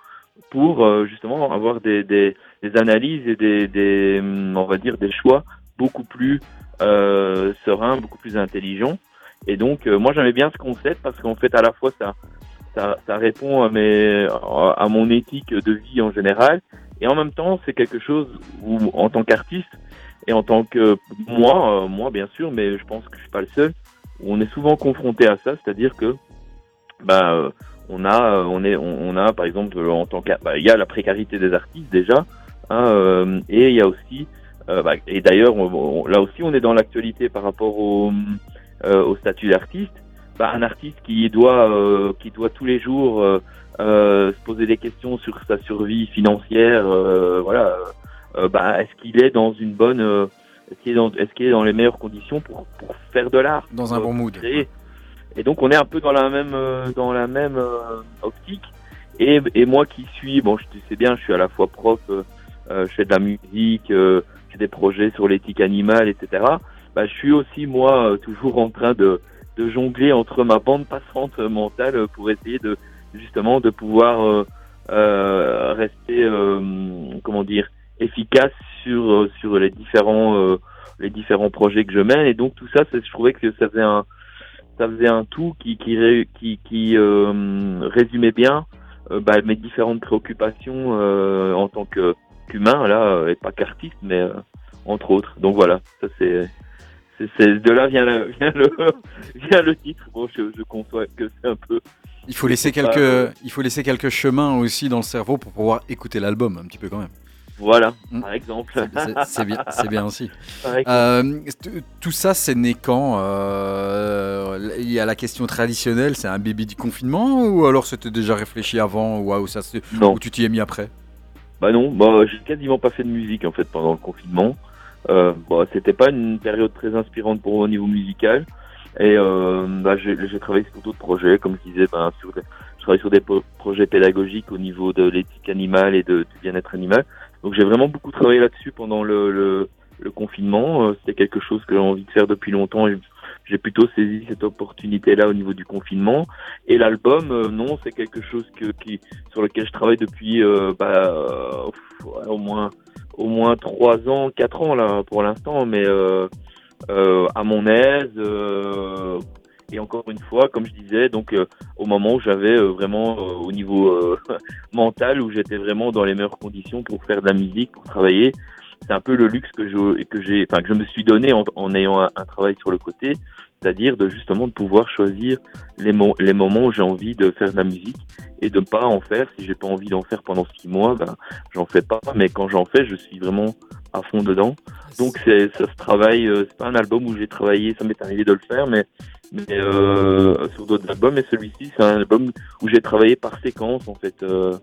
pour euh, justement avoir des, des, analyses et des, des, on va dire, des choix beaucoup plus euh, sereins, beaucoup plus intelligents. Et donc, euh, moi, j'aimais bien ce concept parce qu'en fait, à la fois, ça, ça, répond à, mes, à mon éthique de vie en général. Et en même temps, c'est quelque chose où, en tant qu'artiste, et en tant que moi, euh, moi bien sûr, mais je pense que je suis pas le seul, on est souvent confronté à ça, c'est-à-dire que bah, euh, on a, euh, on est, on, a par exemple en tant que, bah, y a la précarité des artistes déjà, hein, euh, et il y a aussi, euh, bah, et d'ailleurs là aussi on est dans l'actualité par rapport au, euh, au statut d'artiste. Bah, un artiste qui doit, euh, qui doit tous les jours euh, euh, se poser des questions sur sa survie financière, euh, voilà. euh, bah, est-ce qu'il est dans une bonne, euh, est-ce qu'il est dans, est-ce qu'il est dans les meilleures conditions pour, pour faire de l'art, dans un bon mood. créer. Et donc on est un peu dans la même euh, dans la même euh, optique. Et, et moi qui suis, bon, je tu sais bien, je suis à la fois prof, euh, euh, je fais de la musique, euh, j'ai des projets sur l'éthique animale, etc. Bah, je suis aussi moi euh, toujours en train de, de jongler entre ma bande passante mentale pour essayer de justement de pouvoir euh, euh, rester, euh, comment dire, efficace sur euh, sur les différents euh, les différents projets que je mène. Et donc tout ça, je trouvais que ça faisait un ça faisait un tout qui qui qui, qui euh, résumait bien euh, bah, mes différentes préoccupations euh, en tant que qu'humain là, et pas qu'artiste, mais euh, entre autres. Donc voilà, ça c'est. c'est- de là vient, la- vient, le, vient le titre. Bon, je, je conçois que c'est un peu. Il faut laisser quelques, il faut laisser quelques chemins aussi dans le cerveau pour pouvoir écouter l'album un petit peu quand même. Voilà, Mm. par exemple. C'est- bien, c'est bien aussi. Euh, tout ça, c'est né quand Euh, Il y a la question traditionnelle, c'est un bébé du confinement ou alors c'était déjà réfléchi avant ou, ça non. ou tu t'y es mis après? Bah non, bah, j'ai quasiment pas fait de musique en fait pendant le confinement. Euh, bah, c'était pas une période très inspirante pour moi au niveau musical. Et euh, bah, j'ai travaillé sur d'autres projets, comme je disais, ben, sur des- je travaille sur des projets pédagogiques au niveau de l'éthique animale et de, du bien-être animal. Donc j'ai vraiment beaucoup travaillé là-dessus pendant le, le, le confinement. Euh, C'était quelque chose que j'ai envie de faire depuis longtemps et j'ai plutôt saisi cette opportunité-là au niveau du confinement. Et l'album, euh, non, c'est quelque chose que, qui, sur lequel je travaille depuis euh, bah, euh, au moins au moins trois ans, quatre ans là pour l'instant, mais euh, à mon aise. Et encore une fois, comme je disais, donc euh, au moment où j'avais euh, vraiment euh, au niveau mental, où j'étais vraiment dans les meilleures conditions pour faire de la musique, pour travailler, c'est un peu le luxe que je que j'ai, enfin que je me suis donné en, ayant un travail sur le côté, c'est-à-dire de justement de pouvoir choisir les, mo- les moments où j'ai envie de faire de la musique et de ne pas en faire. Si j'ai pas envie d'en faire pendant six mois, ben j'en fais pas. Mais quand j'en fais, je suis vraiment à fond dedans. Donc c'est ça se travaille. euh, c'est pas un album où j'ai travaillé. Ça m'est arrivé de le faire, mais mais euh, sur d'autres albums. Et celui-ci, c'est un album où j'ai travaillé par séquence en fait. euh,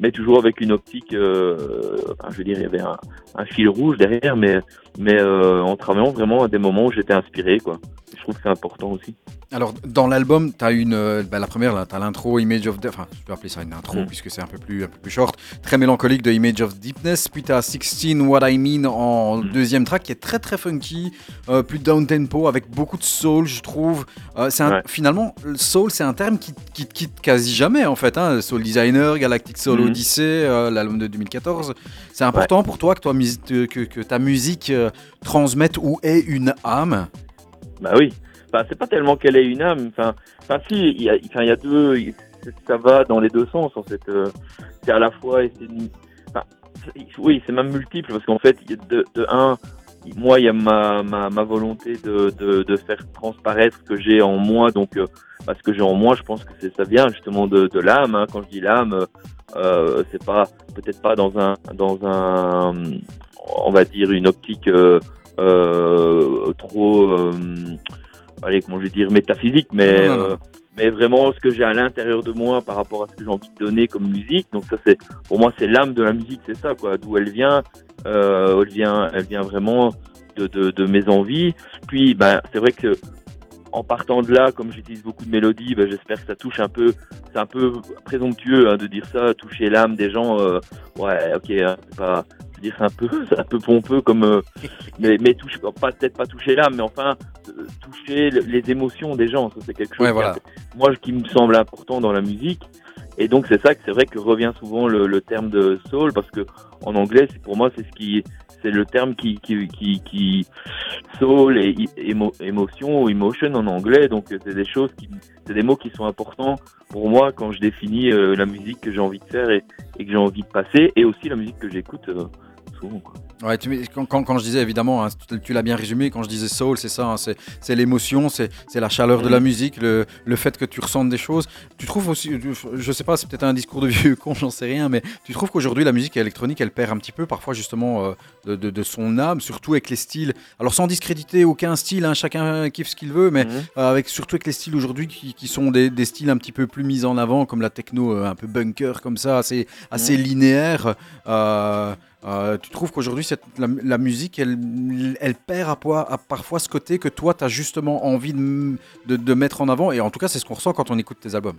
mais toujours avec une optique, euh, enfin, je veux dire, il y avait un, un fil rouge derrière, mais, mais euh, en travaillant vraiment à des moments où j'étais inspiré, quoi. Je trouve que c'est important aussi. Alors, dans l'album, tu as une. euh, bah, la première, tu as l'intro Image of. Death. Enfin, je peux appeler ça une intro Mm. puisque c'est un peu plus, un peu plus short. Très mélancolique de Image of Deepness. Puis tu as 16 What I Mean en Mm. deuxième track qui est très très funky. euh, plus down tempo avec beaucoup de soul, je trouve. Euh, c'est un- Ouais. Finalement, le soul, c'est un terme qui qui te quitte quasi jamais en fait. Hein. Soul Designer, Galactic Soul Mhm. Odyssey, euh, l'album de 2014. C'est important pour toi que, toi, que, que ta musique transmette ou ait une âme. Bah oui. Enfin, c'est pas tellement qu'elle ait une âme. Enfin, enfin si, il y a, enfin, il y a deux. Ça va dans les deux sens en fait. Euh, C'est à la fois et une- oui, c'est même multiple parce qu'en fait, de, de un, moi, il y a ma, ma, volonté de, de, faire transparaître ce que j'ai en moi. Donc, euh, bah, ce que j'ai en moi, je pense que ça vient justement de, de l'âme. hein. Quand je dis l'âme, euh, c'est pas peut-être pas dans un dans un on va dire une optique euh, euh, trop euh, allez comment je vais dire métaphysique mais Non, non, non. mais vraiment ce que j'ai à l'intérieur de moi par rapport à ce que j'ai envie de donner comme musique donc ça c'est pour moi c'est l'âme de la musique c'est ça quoi d'où elle vient elle vient elle vient vraiment de, de, de mes envies puis ben c'est vrai que en partant de là, comme j'utilise beaucoup de mélodies, ben, j'espère que ça touche un peu. C'est un peu présomptueux hein, de dire ça, toucher l'âme des gens. euh, ouais, ok, hein, c'est pas. Dire, c'est un peu, un peu pompeux comme, euh, mais, mais touche, pas peut-être pas toucher l'âme, mais enfin euh, toucher le- les émotions des gens. Ça c'est quelque chose. Ouais, qui, moi, qui me semble important dans la musique. Et donc c'est ça que c'est vrai que revient souvent le, le terme de soul parce que en anglais, pour moi c'est ce qui c'est le terme qui qui qui, qui soul et émo- émotion ou emotion en anglais. Donc c'est des choses qui c'est des mots qui sont importants pour moi quand je définis euh, la musique que j'ai envie de faire et, et que j'ai envie de passer et aussi la musique que j'écoute euh, souvent. Quoi. Ouais, tu, quand, quand, quand je disais évidemment, hein, tu, tu l'as bien résumé, quand je disais soul, c'est ça, hein, c'est, c'est l'émotion, c'est, c'est la chaleur de la Mhm. musique, le, le fait que tu ressentes des choses. Tu trouves aussi, je sais pas, c'est peut-être un discours de vieux con, j'en sais rien, mais tu trouves qu'aujourd'hui la musique électronique, elle perd un petit peu parfois justement euh, de, de- de son âme, surtout avec les styles. Alors sans discréditer aucun style, hein, chacun kiffe ce qu'il veut, mais Mhm. euh, avec surtout avec les styles aujourd'hui qui, qui sont des, des styles un petit peu plus mis en avant, comme la techno euh, un peu bunker, comme ça, assez, assez linéaire. Euh, tu trouves qu'aujourd'hui, la, musique, elle, perd à, poi- à parfois ce côté que toi, tu as justement envie de, mettre en avant, et en tout cas, c'est ce qu'on ressent quand on écoute tes albums.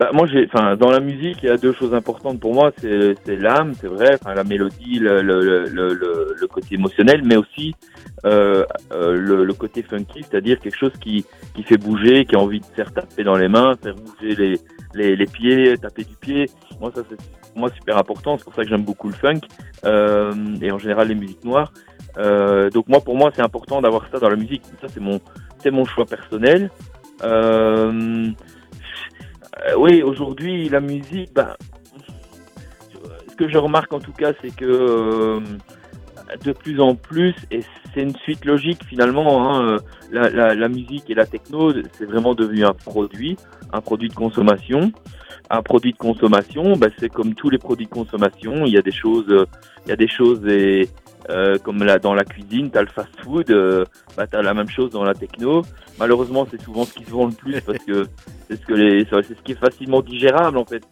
Bah, moi, j'ai, dans la musique, il y a deux choses importantes pour moi. C'est, l'âme, c'est vrai, la mélodie, le, côté émotionnel, mais aussi euh, euh, le, côté funky, c'est-à-dire quelque chose qui, qui fait bouger, qui a envie de faire taper dans les mains, faire bouger les, les pieds, taper du pied. Moi, ça, c'est pour moi super important. C'est pour ça que j'aime beaucoup le funk euh, et en général les musiques noires. Euh, donc moi, pour moi, c'est important d'avoir ça dans la musique. Ça, c'est mon, c'est mon choix personnel. Euh, oui, aujourd'hui, la musique, ben, ce que je remarque en tout cas, c'est que de plus en plus, et c'est une suite logique finalement, hein, euh, la, la- la musique et la techno, c'est vraiment devenu un produit, un produit de consommation. Un produit de consommation, bah, c'est comme tous les produits de consommation, il y a des choses, il y a des choses et, euh, comme là, dans la cuisine, tu as le fast-food, euh, bah, tu as la même chose dans la techno. Malheureusement, c'est souvent ce qui se vend le plus parce que c'est ce que les, c'est ce qui est facilement digérable en fait.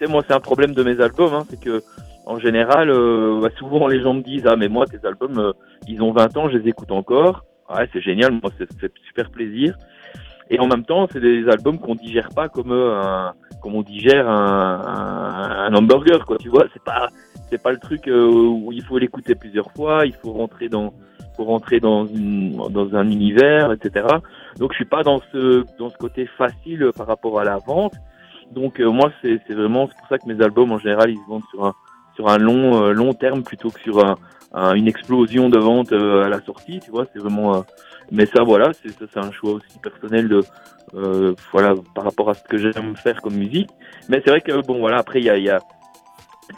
Tu moi, c'est un problème de mes albums, hein, c'est que en général, euh, bah, souvent les gens me disent ah mais moi tes albums, euh, ils ont 20 ans, je les écoute encore. Ouais, c'est génial, moi ça fait super plaisir. Et en même temps, c'est des albums qu'on digère pas comme euh, comme on digère un, un, un hamburger, quoi. Tu vois, c'est pas, c'est pas le truc euh, où il faut l'écouter plusieurs fois, il faut rentrer dans, faut rentrer dans une, dans un univers, etc. Donc je suis pas dans ce, dans ce côté facile par rapport à la vente. Donc euh, moi, c'est, c'est vraiment, c'est pour ça que mes albums en général, ils se vendent sur un, sur un long, euh, long terme plutôt que sur un, un- une explosion de vente euh, à la sortie. Tu vois, c'est vraiment. euh, mais ça, voilà, c'est c'est un choix aussi personnel de, voilà, par rapport à ce que j'aime faire comme musique. Mais c'est vrai que bon, voilà, après il y a, y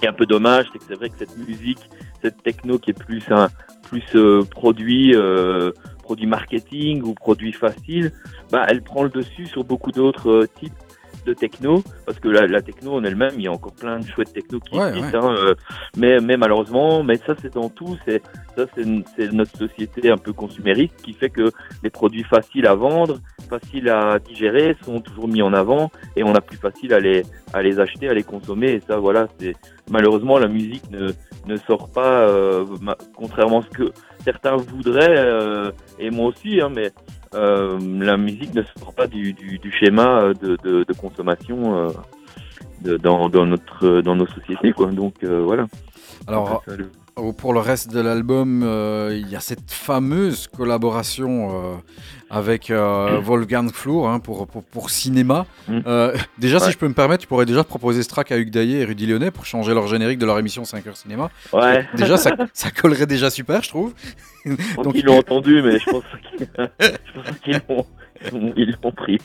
un peu dommage, c'est que c'est vrai que cette musique, cette techno qui est plus un, plus produit, produit marketing ou produit facile, bah, elle prend le dessus sur beaucoup d'autres types de techno, parce que la, la techno en elle-même, il y a encore plein de chouettes techno qui Ouais, existent, hein, euh, mais, mais malheureusement, mais ça c'est dans tout, c'est ça c'est notre société un peu consumériste qui fait que les produits faciles à vendre, faciles à digérer sont toujours mis en avant et on a plus facile à les à les acheter, à les consommer et ça voilà, c'est malheureusement la musique ne ne sort pas euh, contrairement à ce que certains voudraient euh, et moi aussi hein, mais euh, la musique ne sort pas du, du, du schéma de, de, de consommation euh, de- dans, dans notre dans nos sociétés quoi. Donc euh, voilà. Alors, le- Oh, Pour le reste de l'album, euh, il y a cette fameuse collaboration euh, avec euh, Wolfgang Flour hein, pour, pour, pour cinéma. Mm. Euh, déjà, si je peux me permettre, tu pourrais déjà proposer ce track à Hugues Daillé et Rudy Lyonnais pour changer leur générique de leur émission 5 heures cinéma. ouais Déjà, ça, ça collerait déjà super, je trouve. Donc, ils l'ont entendu, mais je pense qu'ils l'ont pris.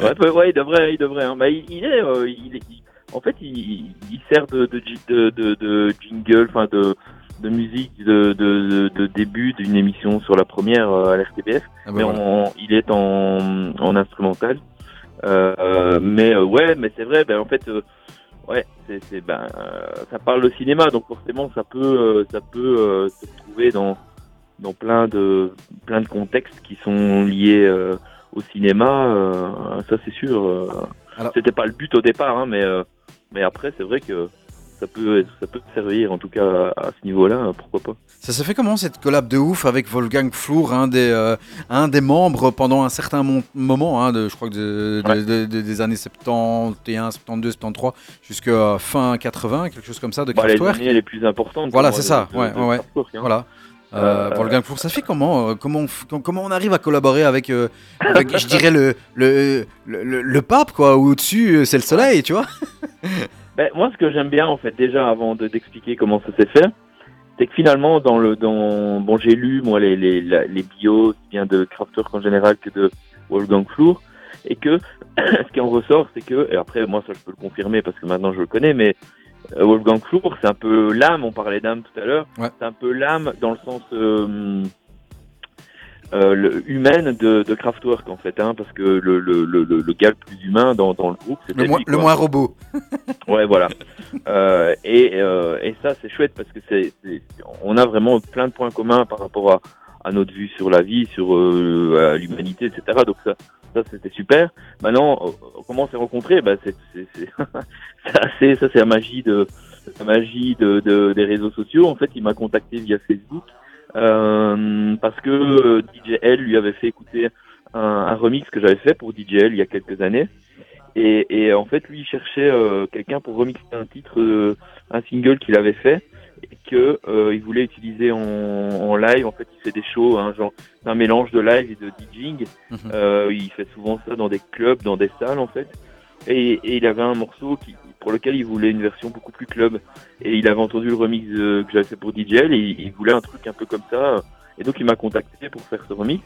Ouais, ouais, il devrait, il devrait. hein. Bah, il, il est, il est- il- en fait, il, sert de, de, de jingle, enfin de, de musique de, de, début d'une émission sur la première euh, à l'RTBF. Ah bah mais voilà. en- il est en, en instrumental. Euh, mais euh, ouais, mais c'est vrai. Ben en fait, euh, ouais, c'est, ben ça parle de cinéma, donc forcément ça peut, ça peut se trouver dans dans plein de plein de contextes qui sont liés au cinéma. ça c'est sûr. C'était pas le but au départ, hein, mais mais après c'est vrai que ça peut ça peut servir en tout cas à ce niveau-là. Pourquoi pas. Ça s'est fait comment cette collab de ouf avec Wolfgang Flour, un des, euh, un des membres pendant un certain moment, hein, de, je crois que de- de- Ouais. de- de- des années 71, 72, 73, jusqu'à fin 80, quelque chose comme ça, de Bah, les années les plus importantes. Voilà, pour c'est ça, ouais, ouais, hein. Voilà. Euh, Euh, Wolfgang Flour, ça fait comment, euh, comment, on comment arrive à collaborer avec, euh, avec, je dirais, le, le, le, le- le pape, quoi, où au-dessus, c'est le soleil, tu vois Ben, moi, ce que j'aime bien, en fait, déjà, avant de d'expliquer comment ça s'est fait, c'est que finalement, dans le, dans, bon, j'ai lu, moi, les, les, les bios, bien de Kraftwerk en général que de Wolfgang Flour, et que, ce qui en ressort, c'est que, et après, moi, ça, je peux le confirmer parce que maintenant, je le connais, mais euh, Wolfgang Flour, c'est un peu l'âme, on parlait d'âme tout à l'heure, Ouais. c'est un peu l'âme dans le sens, euh, euh, humaine de, de Kraftwerk, en fait, hein, parce que le, le, le, le, gars le plus humain dans, dans le groupe, c'était le, moins- lui, le moins robot. Ouais, voilà. Euh, et, euh, et ça, c'est chouette parce que c'est, on a vraiment plein de points communs par rapport à, à notre vue sur la vie, sur euh, l'humanité, etc. Donc ça, ça c'était super. Maintenant, euh, comment on s'est rencontrés ben, c'est, c'est, c'est, c'est assez, ça c'est la magie de, la magie de, de- des réseaux sociaux. En fait, il m'a contacté via Facebook euh, parce que euh, DJL lui avait fait écouter un, un remix que j'avais fait pour DJL il y a quelques années. Et, et en fait, lui, il cherchait euh, quelqu'un pour remixer un titre, euh, un single qu'il avait fait, et que il voulait utiliser en, en live. En fait, il fait des shows, hein, genre un mélange de live et de DJing. Mhm. Il fait souvent ça dans des clubs, dans des salles, en fait. Et, et il avait un morceau qui, pour lequel il voulait une version beaucoup plus club. Et il avait entendu le remix que j'avais fait pour DJL, et il, voulait un truc un peu comme ça. Et donc, il m'a contacté pour faire ce remix.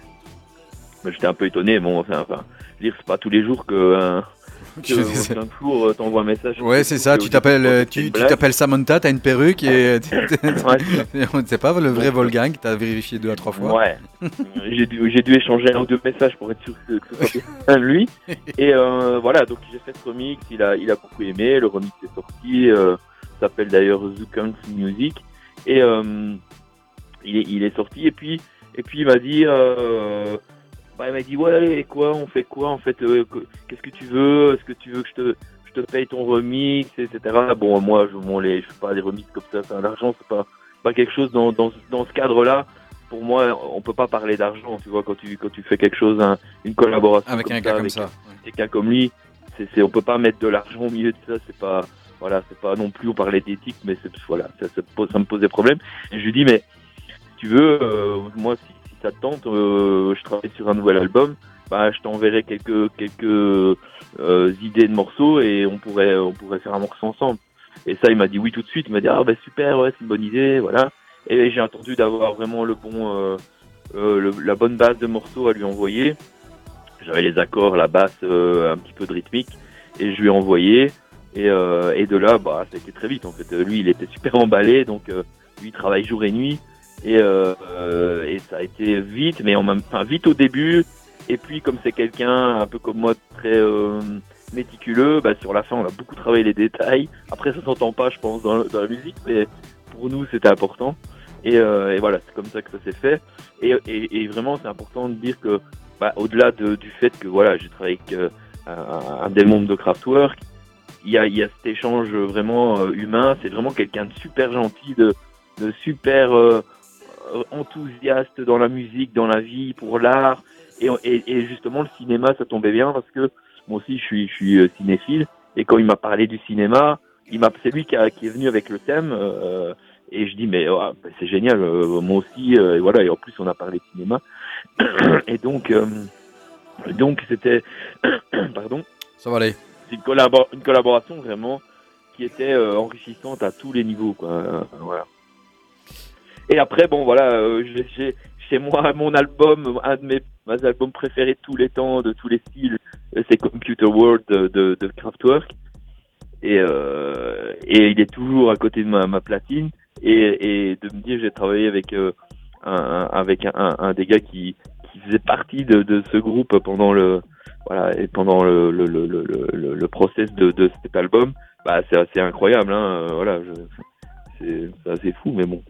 J'étais un peu étonné. Bon, enfin, enfin, lire c'est pas tous les jours que que, jour, euh, t'envoies un message. Ouais, c'est ça, euh, tu t'appelles tu euh, tu, t'appelles Samantha, t'as une perruque et on ne sait pas le vrai Wolfgang, t'as vérifié deux à trois fois. Ouais. j'ai dû, j'ai dû échanger un ou deux messages pour être sûr que, ce soit bien lui. Et euh, voilà, donc j'ai fait ce remix, il a, il a beaucoup aimé. Le remix est sorti, euh, s'appelle d'ailleurs Country Music. Et euh, il, est, il est sorti. Et puis, et puis il m'a dit, euh, bah, il m'a dit ouais, et quoi, on fait quoi en fait euh, que- Qu'est-ce que tu veux Est-ce que tu veux que je te, je te paye ton remix, etc. Bon, moi, je, bon, les, je fais pas des remix comme ça, c'est l'argent, c'est pas, pas quelque chose dans, dans, dans ce cadre-là pour moi, on peut pas parler d'argent, tu vois, quand tu, quand tu fais quelque chose, un- une collaboration Avec comme un gars ça, comme avec ça. quelqu'un comme lui, c'est, c'est, on peut pas mettre de l'argent au milieu de ça, c'est pas, voilà, c'est pas non plus, on parlait d'éthique, mais c'est, voilà, ça, ça, pose- ça me posait problème. Et je lui dis, mais, si tu veux, euh, moi, si ça te tente, euh, je travaille sur un nouvel album, bah, je t'enverrai quelques, quelques, euh, idées de morceaux et on pourrait, on pourrait faire un morceau ensemble. Et ça, il m'a dit oui tout de suite, il m'a dit, ah, bah, super, ouais, c'est une bonne idée, voilà. Et j'ai attendu d'avoir vraiment le bon, euh, la bonne base de morceaux à lui envoyer. J'avais les accords, la basse, un petit peu de rythmique, et je lui ai envoyé. Et, et de là, bah, ça a été très vite en fait. Lui, il était super emballé, donc lui, il travaille jour et nuit, et, euh, euh, et ça a été vite, mais en même, enfin, vite au début. Et puis, comme c'est quelqu'un un peu comme moi, très euh, méticuleux, bah, sur la fin, on a beaucoup travaillé les détails. Après, ça s'entend pas, je pense, dans, la musique, mais pour nous, c'était important. Et, euh, et voilà, c'est comme ça que ça s'est fait. Et, et, vraiment, c'est important de dire que, bah, au-delà de- du fait que voilà, j'ai travaillé avec euh, un, un des membres de Kraftwerk, il y a, y a cet échange vraiment euh, humain. C'est vraiment quelqu'un de super gentil, de, de super euh, enthousiaste dans la musique, dans la vie, pour l'art. Et, et, et justement, le cinéma, ça tombait bien parce que moi aussi, je suis, je suis euh, cinéphile. Et quand il m'a parlé du cinéma, il m'a, c'est lui qui, a- qui est venu avec le thème. euh, et je dis mais ouais, bah, c'est génial, euh, moi aussi. euh, et voilà. Et en plus, on a parlé de cinéma. et donc, euh, donc c'était, pardon, Ça va aller. c'est une, une collaboration vraiment qui était euh, enrichissante à tous les niveaux. Quoi. Euh, voilà. Et après, bon, voilà, euh, j'ai- chez moi mon album, un de mes, mes albums préférés de tous les temps, de tous les styles, euh, c'est Computer World de, de, de Kraftwerk. Et, euh, et il est toujours à côté de ma, ma platine. Et, et de me dire, j'ai travaillé avec, euh, un, avec un, un, des gars qui, qui faisait partie de, de ce groupe pendant le, voilà, et pendant le, le, le, le, le, process de, de cet album, bah, c'est assez incroyable, hein, euh, voilà, c'est assez fou, mais bon.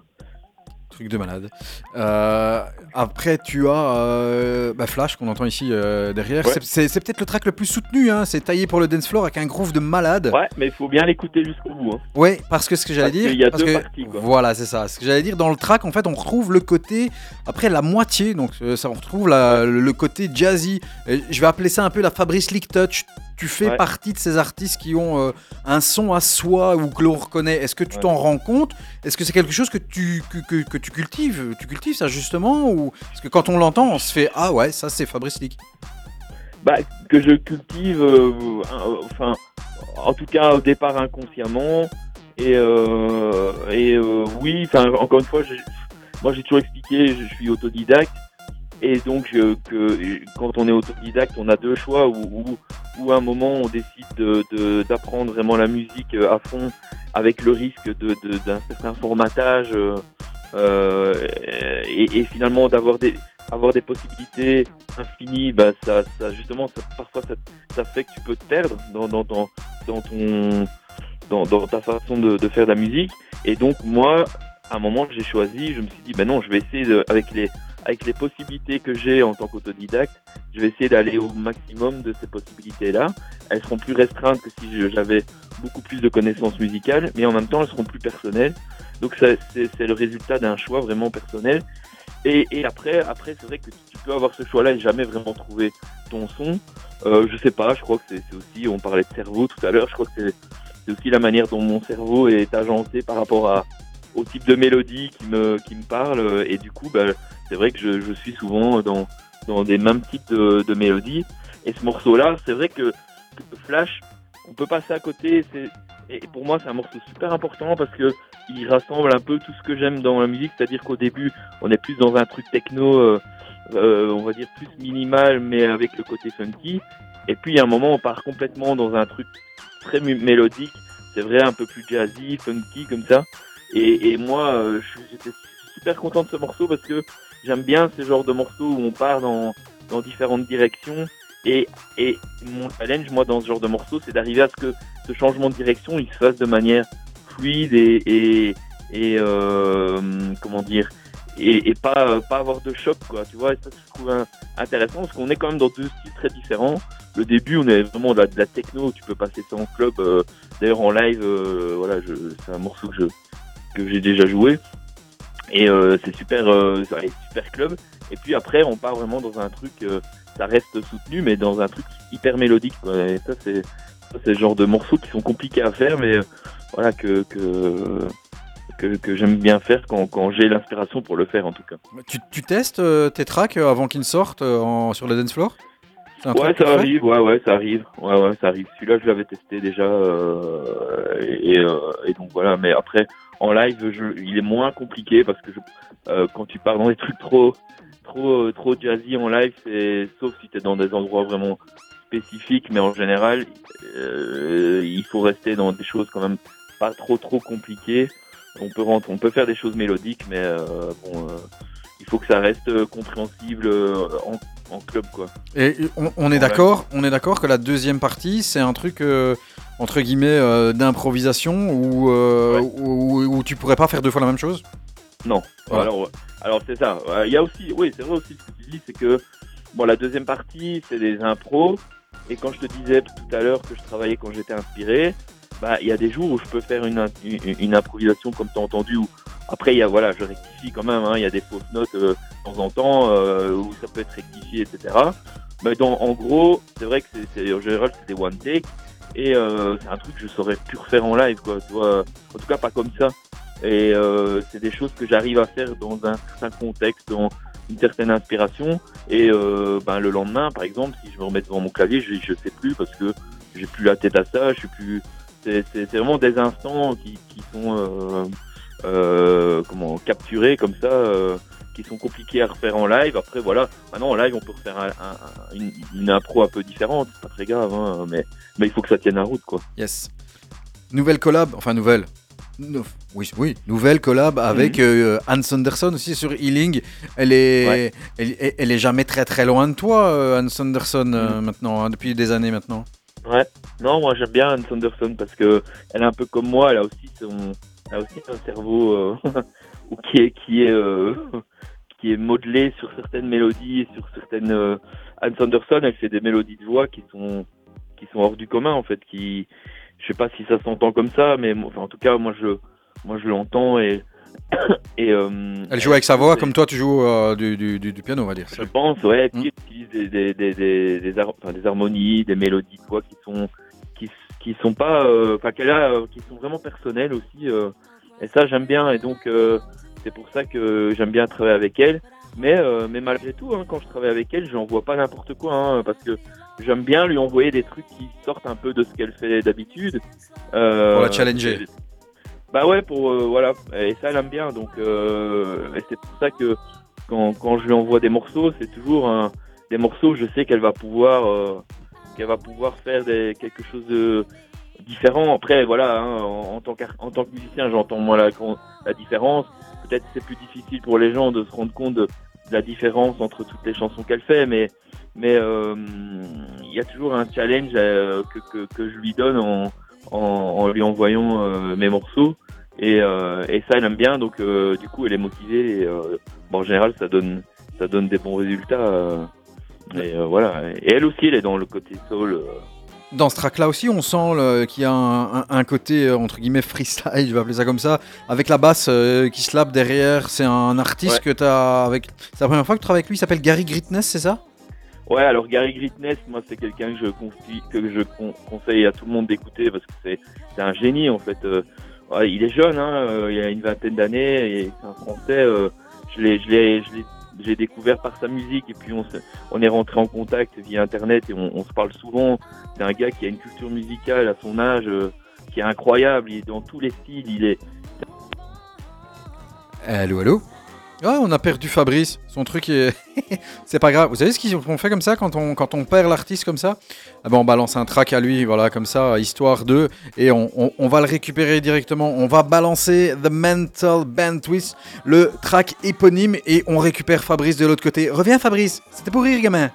Truc de malade. Euh, après, tu as euh, bah, Flash qu'on entend ici euh, derrière. Ouais. C'est- peut-être le track le plus soutenu. Hein. C'est taillé pour le dance floor avec un groove de malade. Ouais, mais il faut bien l'écouter jusqu'au bout, hein. Ouais, parce que ce que j'allais dire. qu'il y a parce deux que- parties, quoi. Voilà, c'est ça. Ce que j'allais dire dans le track, en fait, on retrouve le côté après la moitié. Donc, ça, on retrouve la- le, côté jazzy. Je vais appeler ça un peu la Fabrice Lick Touch. Tu fais Ouais. partie de ces artistes qui ont euh, un son à soi ou que l'on reconnaît. Est-ce que tu Ouais. t'en rends compte? Est-ce que c'est quelque chose que tu, que, que- que tu cultives? Tu cultives ça justement ou Parce que quand on l'entend, on se fait Ah ouais, ça c'est Fabrice Lick. Bah, que je cultive, euh, un- enfin, en tout cas au départ inconsciemment. Et, euh, et euh, oui, enfin, encore une fois, moi j'ai toujours expliqué, je suis autodidacte. Et donc, euh, que quand on est autodidacte, on a deux choix où, où à un moment on décide de- de- d'apprendre vraiment la musique euh, à fond avec le risque de- de- d'un certain formatage euh, euh, et, et finalement d'avoir des, avoir des possibilités infinies, bah, ça, ça justement, ça, parfois ça, ça fait que tu peux te perdre dans, dans, dans, dans ton, dans, dans ta façon de, de faire de la musique. Et donc moi, à un moment, j'ai choisi, je me suis dit, ben non, je vais essayer de, avec les, avec les possibilités que j'ai en tant qu'autodidacte, je vais essayer d'aller au maximum de ces possibilités-là. Elles seront plus restreintes que si j'avais beaucoup plus de connaissances musicales, mais en même temps, elles seront plus personnelles. Donc c'est le résultat d'un choix vraiment personnel. Et, et après, après c'est vrai que tu peux avoir ce choix-là et jamais vraiment trouver ton son. Euh, je sais pas, je crois que c'est aussi, on parlait de cerveau tout à l'heure, je crois que c'est aussi la manière dont mon cerveau est agencé par rapport à, au type de mélodie qui me, qui me parle. Et du coup, bah, c'est vrai que je, suis souvent dans, dans des mêmes types de, mélodies. Et ce morceau-là, c'est vrai que, Flash, on peut passer à côté. Et pour moi, c'est un morceau super important parce que il rassemble un peu tout ce que j'aime dans la musique. C'est-à-dire qu'au début, on est plus dans un truc techno, euh, euh, on va dire plus minimal, mais avec le côté funky. Et puis, a un moment, on part complètement dans un truc très mélodique. C'est vrai, un peu plus jazzy, funky, comme ça. Et, moi, euh, j'étais super content de ce morceau parce que j'aime bien ce genre de morceaux où on part dans, dans différentes directions. Et, et mon challenge, moi, dans ce genre de morceau, c'est d'arriver à ce que ce changement de direction, il se fasse de manière fluide et, et, et euh, comment dire, et, et pas, pas avoir de choc, quoi. Tu vois, et ça, je trouve intéressant parce qu'on est quand même dans deux styles très différents. Le début, on est vraiment de la, de la techno, tu peux passer ça en club. euh, D'ailleurs, en live, euh, voilà, c'est un morceau que je, que j'ai déjà joué. Et euh, c'est super, euh, super club. Et puis après, on part vraiment dans un truc, euh, ça reste soutenu, mais dans un truc hyper mélodique. Quoi. Et ça, c'est, le genre de morceaux qui sont compliqués à faire, mais euh, voilà que que que, que j'aime bien faire quand, quand j'ai l'inspiration pour le faire, en tout cas. Tu, tu testes euh, tes tracks avant qu'ils ne sortent euh, en- sur le dance floor? Ouais, ça arrive, ouais, ouais, ça arrive. Ouais, ouais, ça arrive. Celui-là, je l'avais testé déjà. euh, et, euh, et donc voilà, mais après, en live, je, il est moins compliqué parce que je, euh, quand tu pars dans des trucs trop, trop, euh, trop jazzy en live, c'est sauf si tu es dans des endroits vraiment spécifiques, mais en général, euh, il faut rester dans des choses quand même pas trop, trop compliquées. On peut rentrer, on peut faire des choses mélodiques, mais euh, bon, euh, il faut que ça reste euh, compréhensible euh, en, en club, quoi. Et on, on est d'accord, on est d'accord que la deuxième partie, c'est un truc euh, entre guillemets euh, d'improvisation où, euh, Ouais. où, où tu pourrais pas faire deux fois la même chose? Non. Alors, alors c'est ça. Il y a aussi, oui, c'est vrai aussi ce que tu dis, c'est que bon, la deuxième partie, c'est des impros. Et quand je te disais tout à l'heure que je travaillais quand j'étais inspiré, bah, il y a des jours où je peux faire une, in- une, une improvisation comme tu as entendu. Où, après, il y a, voilà, je rectifie quand même. hein, Il y a des fausses notes euh, de temps en temps euh, où ça peut être rectifié, etc. Mais dans, en gros, c'est vrai que c'est, en général, c'est des one take. Et euh, c'est un truc que je saurais plus refaire en live, quoi. Tu vois, en tout cas, pas comme ça. Et euh, c'est des choses que j'arrive à faire dans un certain contexte, dans une certaine inspiration. Et euh, ben, le lendemain, par exemple, si je me remets devant mon clavier, je, je sais plus parce que j'ai plus la tête à ça. Je suis plus. C'est, c'est, c'est vraiment des instants qui, qui sont euh, comment capturés comme ça, euh, qui sont compliqués à refaire en live. Après, voilà. Maintenant, en live, on peut refaire un- un- une, une impro un peu différente. C'est pas très grave, hein, mais mais il faut que ça tienne la route, quoi. Yes. Nouvelle collab, enfin nouvelle. Nou- oui, oui, nouvelle collab avec euh, Anne Sanderson aussi sur Healing. Elle est, Ouais. elle, est jamais très très loin de toi, euh, Anne Sanderson, euh, Mhm. maintenant, hein, depuis des années maintenant. Ouais. Non, moi j'aime bien Anne Sanderson parce que elle est un peu comme moi. Elle a aussi son, a aussi un cerveau euh, qui est qui est euh, qui est modelé sur certaines mélodies et sur certaines. euh, Anne Sanderson, elle fait des mélodies de voix qui sont qui sont hors du commun en fait. Qui, je sais pas si ça s'entend comme ça, mais enfin, en tout cas moi je moi je l'entends et et euh, Elle joue avec sa voix comme toi tu joues euh, du, du- du- piano, on va dire. je pense, ouais. Et puis, elle utilise des, des, des, des, des, har- enfin, des harmonies, des mélodies de voix qui sont, qui, sont pas, euh, enfin, qu'elle a, euh, qui sont vraiment personnelles aussi. euh, et ça, j'aime bien. Et donc, c'est pour ça que j'aime bien travailler avec elle. Mais, euh, mais malgré tout, hein, quand je travaille avec elle, je n'envoie pas n'importe quoi, hein, parce que j'aime bien lui envoyer des trucs qui sortent un peu de ce qu'elle fait d'habitude. Euh, Pour la challenger. Bah ouais, pour euh, voilà, et ça elle aime bien, donc c'est pour ça que quand, quand je lui envoie des morceaux, c'est toujours des morceaux je sais qu'elle va pouvoir qu'elle va pouvoir faire des, quelque chose de différent. Après voilà, hein, en, tant en tant que musicien, j'entends moi la, la différence. Peut-être c'est plus difficile pour les gens de se rendre compte de, la différence entre toutes les chansons qu'elle fait, mais mais euh, il y a toujours un challenge euh, que, que, je lui donne en, en, lui envoyant euh, mes morceaux. Et, et ça, elle aime bien, donc du coup, elle est motivée. Et, en général, ça donne, ça donne des bons résultats. Euh, et euh, voilà. Et elle aussi, elle est dans le côté soul. euh, Dans ce track-là aussi, on sent le- qu'il y a un, un- un côté, euh, entre guillemets, freestyle, je vais appeler ça comme ça, avec la basse euh, qui slappe derrière. C'est un artiste Ouais. que tu as avec. C'est la première fois que tu travailles avec lui, il s'appelle Gary Gritness, c'est ça? Ouais, alors Gary Gritness, moi, c'est quelqu'un que je confie, que je con- conseille à tout le monde d'écouter parce que c'est, un génie en fait. Euh, ouais, il est jeune, hein, euh, il a une vingtaine d'années et c'est un Français. euh, je l'ai, j'ai découvert par sa musique et puis on, on est rentré en contact via internet et on, on se parle souvent. C'est un gars qui a une culture musicale à son âge euh, qui est incroyable. Il est dans tous les styles. Il est Allô, allô? Ouais, on a perdu Fabrice. Son truc est. c'est pas grave. Vous savez ce qu'on fait comme ça quand on, perd l'artiste comme ça? Ah ben, On balance un track à lui, voilà, comme ça, histoire de. Et on, va le récupérer directement. On va balancer The Mental Band Twist, le track éponyme, et on récupère Fabrice de l'autre côté. Reviens, Fabrice. C'était pour rire, gamin.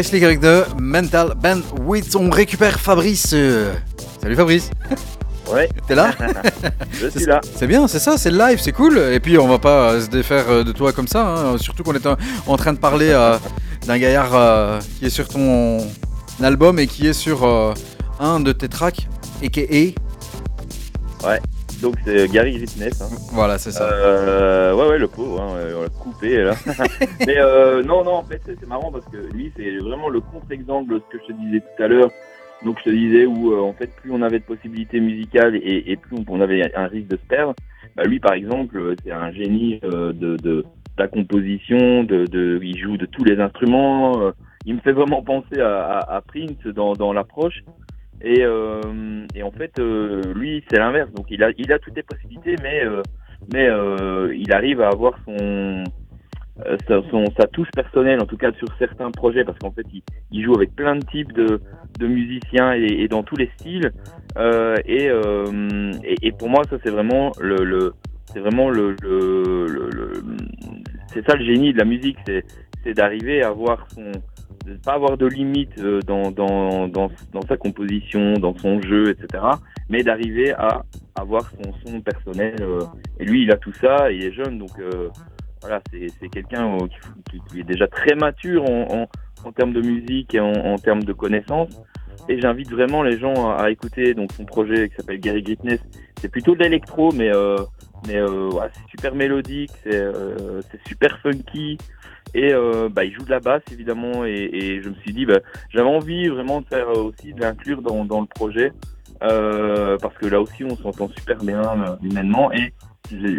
Fabrice Ligaric de Mental Bandwidth. On récupère Fabrice. Euh, Salut Fabrice. Ouais. T'es là Je suis là. C'est bien, c'est ça, c'est le live, c'est cool. Et puis on va pas euh, se défaire euh, de toi comme ça. hein. Surtout qu'on est en- en train de parler euh, d'un gaillard euh, qui est sur ton album et qui est sur euh, un de tes tracks, a.k.a. Donc c'est Gary Ritness. Hein. Voilà, c'est ça. Euh, ouais, ouais, le pauvre, hein, coupé là. Mais euh, non, non, en fait, c'est marrant parce que lui, c'est vraiment le contre-exemple de ce que je te disais tout à l'heure. Donc, je te disais où, euh, en fait, plus on avait de possibilités musicales et, et plus on, avait un risque de se perdre. Bah, lui, par exemple, euh, c'est un génie euh, de, la composition, de, de, il joue de tous les instruments. il me fait vraiment penser à, à, à Prince dans, dans l'approche. Et, euh, et en fait, euh, lui, c'est l'inverse. Donc, il a, il a toutes les possibilités, mais, euh, mais il arrive à avoir son, euh, son, sa touche personnelle, en tout cas sur certains projets, parce qu'en fait, il, il joue avec plein de types de, de musiciens et, et dans tous les styles. Euh, et, euh, et, et pour moi, ça, c'est vraiment le, le c'est vraiment le, le, le- c'est ça le génie de la musique, c'est, c'est d'arriver à avoir son, de pas avoir de limite euh, dans, dans, dans, dans sa composition, dans son jeu, etc. Mais d'arriver à avoir son son personnel. euh, et lui, il a tout ça, il est jeune, donc euh, voilà, c'est quelqu'un qui, qui- est déjà très mature en, en, en termes de musique et en, en termes de connaissances. Et j'invite vraiment les gens à, à écouter donc son projet qui s'appelle Gary Gritness. C'est plutôt de l'électro, mais euh, mais euh, ouais, c'est super mélodique, c'est euh, super funky. Et euh, bah, il joue de la basse évidemment et, et je me suis dit bah, j'avais envie vraiment de faire euh, aussi de l'inclure dans, dans le projet euh, parce que là aussi on s'entend super bien euh, humainement et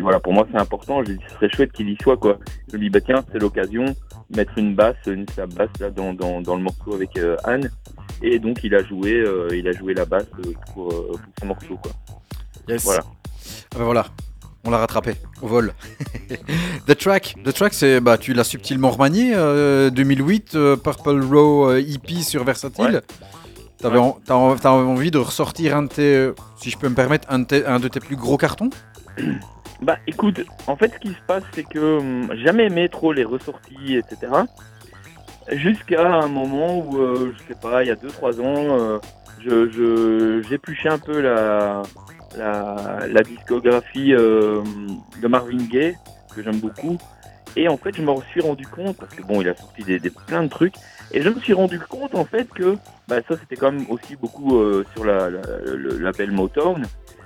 voilà pour moi c'est important j'ai dit ce serait chouette qu'il y soit quoi je me dis bah tiens c'est l'occasion de mettre une basse une sa basse là dans, dans, dans le morceau avec euh, Anne et donc il a joué euh, il a joué la basse euh, pour, pour ce morceau quoi Yes. voilà Ah voilà, on l'a rattrapé au vol. The Track, The Track, c'est bah tu l'as subtilement remanié. euh, 2008, euh, Purple Row EP sur Versatile. Ouais. T'avais en- envie de ressortir un de tes, si je peux me permettre, un de tes, un de tes plus gros cartons? Bah écoute, en fait ce qui se passe c'est que hum, j'ai jamais aimé trop les ressorties, etc. Jusqu'à un moment où, euh, je sais pas, il y a 2-3 ans, euh, je, j'épluchais un peu la, la, la discographie euh, de Marvin Gaye, que j'aime beaucoup. Et en fait je me suis rendu compte, parce que bon il a sorti des, des- plein de trucs, et je me suis rendu compte en fait que bah, ça c'était quand même aussi beaucoup sur la, la- le label Motown.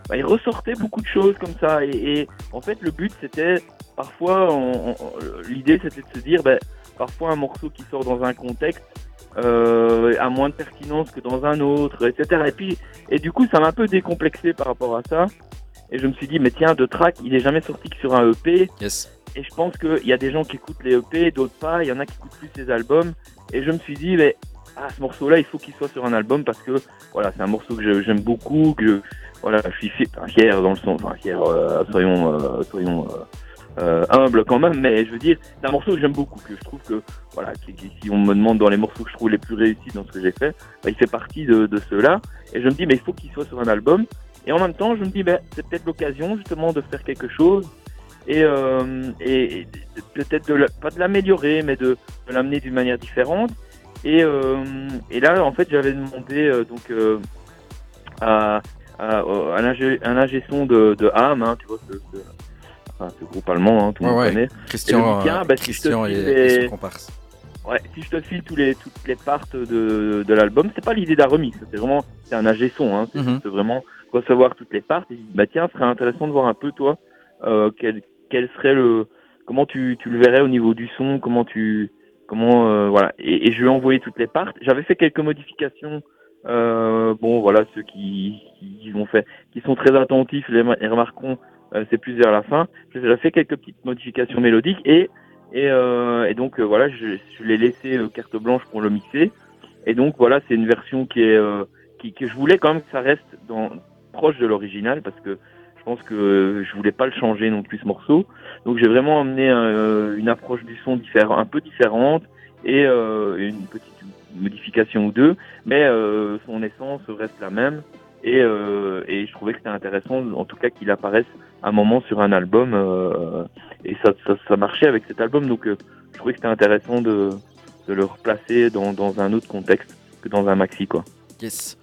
Bah, il ressortait beaucoup de choses comme ça et, et en fait le but c'était parfois on- on- l'idée c'était de se dire bah, parfois un morceau qui sort dans un contexte euh, a moins de pertinence que dans un autre etc et puis et du coup ça m'a un peu décomplexé par rapport à ça et je me suis dit mais tiens de track il est jamais sorti que sur un EP Yes. et je pense qu'il y a des gens qui écoutent les EP, d'autres pas. Il y en a qui écoutent plus les albums. Et je me suis dit, mais ah, ce morceau-là, il faut qu'il soit sur un album parce que voilà, c'est un morceau que j'aime beaucoup, que voilà, je suis fier, fier dans le son, enfin fier, euh, soyons, euh, soyons euh, euh, humbles quand même. Mais je veux dire, c'est un morceau que j'aime beaucoup, que je trouve que voilà, qui- qui- si on me demande dans les morceaux que je trouve les plus réussis dans ce que j'ai fait, bah, il fait partie de, de ceux-là. Et je me dis, mais il faut qu'il soit sur un album. Et en même temps, je me dis, ben, c'est peut-être l'occasion justement de faire quelque chose et, euh, et, et peut-être de pas de l'améliorer, mais de, de l'amener d'une manière différente. Et, euh, et là, en fait, j'avais demandé donc à un ingé, un ingé son de, de Ham, hein, tu vois, ce, ce, enfin, ce groupe allemand, hein, tout le Ouais, monde ouais. connaît. Christian, Et week-end, euh, bah, Christian et, les- et son comparse. Ouais, si je te file tous les, toutes les parts de, de l'album, c'est pas l'idée d'un remix, c'est vraiment c'est un ingé son, hein, c'est Mhm. c'est vraiment recevoir toutes les parts. Et bah tiens, ce serait intéressant de voir un peu toi, euh, quel, quel serait le, comment tu, tu le verrais au niveau du son, comment tu, comment euh, voilà. Et, et je lui ai envoyé toutes les parts. J'avais fait quelques modifications. Euh, bon, voilà, ceux qui, qui ont fait, qui sont très attentifs, les, les euh, c'est plus vers la fin. J'ai fait quelques petites modifications mélodiques et et, euh, et donc euh, voilà, je, je l'ai laissé carte blanche pour le mixer. Et donc voilà, c'est une version qui est qui, que je voulais quand même que ça reste dans, proche de l'original parce que je pense que je voulais pas le changer non plus ce morceau. Donc j'ai vraiment amené une approche du son différent, un peu différente et une petite modification ou deux, mais euh, son essence reste la même. Et, euh, et je trouvais que c'était intéressant, en tout cas, qu'il apparaisse un moment sur un album. euh, et ça, ça, marchait avec cet album, donc je trouvais que c'était intéressant de, de le replacer dans, dans un autre contexte que dans un maxi quoi. Yes.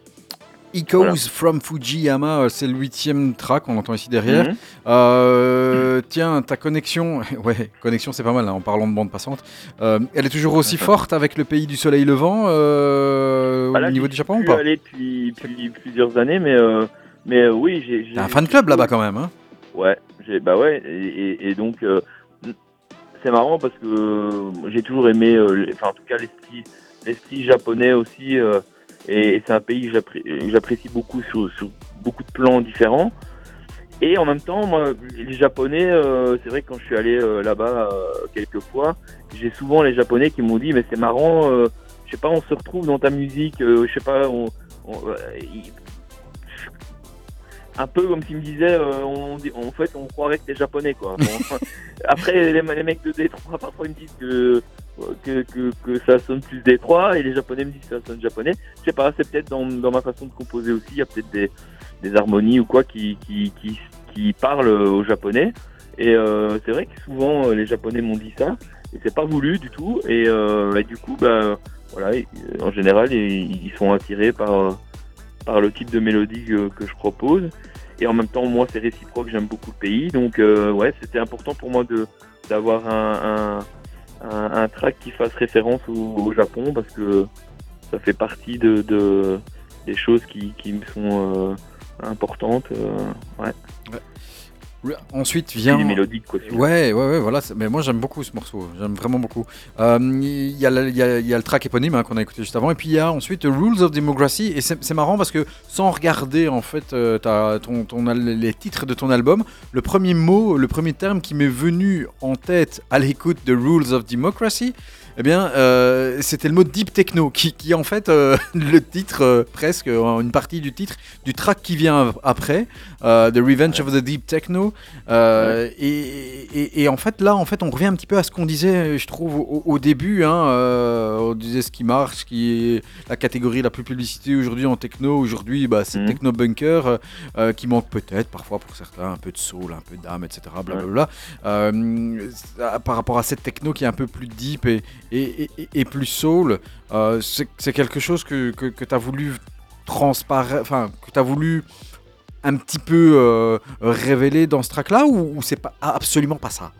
Echoes Voilà. from Fujiyama, euh, c'est le huitième track, on l'entend ici derrière. Mhm. Euh, Tiens, ta connexion, ouais, connexion c'est pas mal hein, en parlant de bande passante. Euh, elle est toujours aussi forte avec le pays du soleil levant euh, Bah au niveau du Japon ou pas? allé depuis, depuis plusieurs années, mais, mais oui, j'ai. T'as un fan club là-bas quand même, hein Ouais, bah ouais, et, donc c'est marrant parce que j'ai toujours aimé, enfin en tout cas l'esprit, l'esprit japonais aussi, euh, et, c'est un pays que j'appré- que j'apprécie beaucoup sur, sur beaucoup de plans différents. Et en même temps, moi, les Japonais, euh, c'est vrai que quand je suis allé euh, là-bas euh, quelques fois, j'ai souvent les Japonais qui m'ont dit, mais c'est marrant, euh, je sais pas, on se retrouve dans ta musique, je sais pas, on, on- ils- un peu comme s'ils me disaient, on, en fait, on croirait que t'es japonais, quoi. Bon, après, les, les mecs de Détroit, parfois, ils me disent que, que, ça sonne plus Détroit, et les Japonais me disent que ça sonne japonais. Je sais pas, c'est peut-être dans, ma façon de composer aussi, il y a peut-être des, harmonies ou quoi qui, qui, qui, parlent aux Japonais. Et euh, c'est vrai que souvent, euh, les Japonais m'ont dit ça, et c'est pas voulu du tout. Et, euh, du coup, bah, voilà, en général, ils, sont attirés par, par le type de mélodie que, je propose. Et en même temps, moi, c'est réciproque, j'aime beaucoup le pays. Donc, ouais, c'était important pour moi de d'avoir un, un, un track qui fasse référence au, Japon parce que ça fait partie de, de des choses qui, qui me sont euh, importantes. euh, ouais. Ensuite vient. les mélodiques, quoi. celui-là. Ouais, ouais, ouais, voilà. Mais moi, j'aime beaucoup ce morceau. J'aime vraiment beaucoup. Euh, Il y, a le- il y, a, il y a le track éponyme hein, qu'on a écouté juste avant. Et puis, il y a ensuite Rules of Democracy. Et c'est marrant parce que sans regarder, en fait, euh, ta- ton, les titres de ton album, le premier mot, le premier terme qui m'est venu en tête à l'écoute de Rules of Democracy, eh bien, euh, c'était le mot deep techno, qui, qui est en fait euh, le titre, euh, presque, une partie du titre du track qui vient après, The Revenge of the Deep Techno. Et, et- et en fait, là, en fait, on revient un petit peu à ce qu'on disait, je trouve, au, au début. Hein, on disait ce qui marche, ce qui est la catégorie la plus publicitée aujourd'hui en techno. Aujourd'hui, bah, c'est Mhm. Techno Bunker, qui manque peut-être parfois pour certains un peu de soul, un peu d'âme, etc. Blablabla. Ça- par rapport à cette techno qui est un peu plus deep et, et, et- et plus soul, euh, c'est quelque chose que, que, tu as voulu transparaître, enfin, que tu as voulu un petit peu euh, révéler dans ce track-là ou, ou c'est pas absolument pas ça?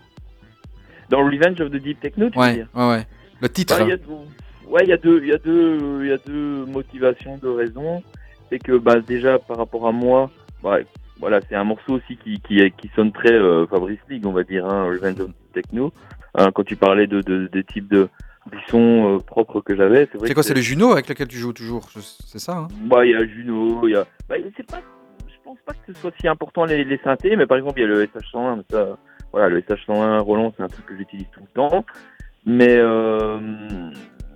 Dans Revenge of the Deep Techno, tu veux Ouais, dire? ouais, ouais. Le titre. Bah, ouais, il y a deux, il y a deux, il y a deux motivations, deux raisons. C'est que bah déjà par rapport à moi, bah, voilà, c'est un morceau aussi qui qui, qui sonne très euh, Fabrice League, on va dire, hein, Revenge of Techno. Hein, quand tu parlais de, de des types de des sons euh, propres que j'avais, c'est vrai. c'est quoi C'est le Juno avec lequel tu joues toujours C'est ça hein? Bah, il y a Juno, il y a. Bah, c'est pas. Je pense pas que ce soit si important les, les synthés, mais par exemple, il y a le SH101, mais ça. Voilà, le SH101 Roland, c'est un truc que j'utilise tout le temps. Mais, euh,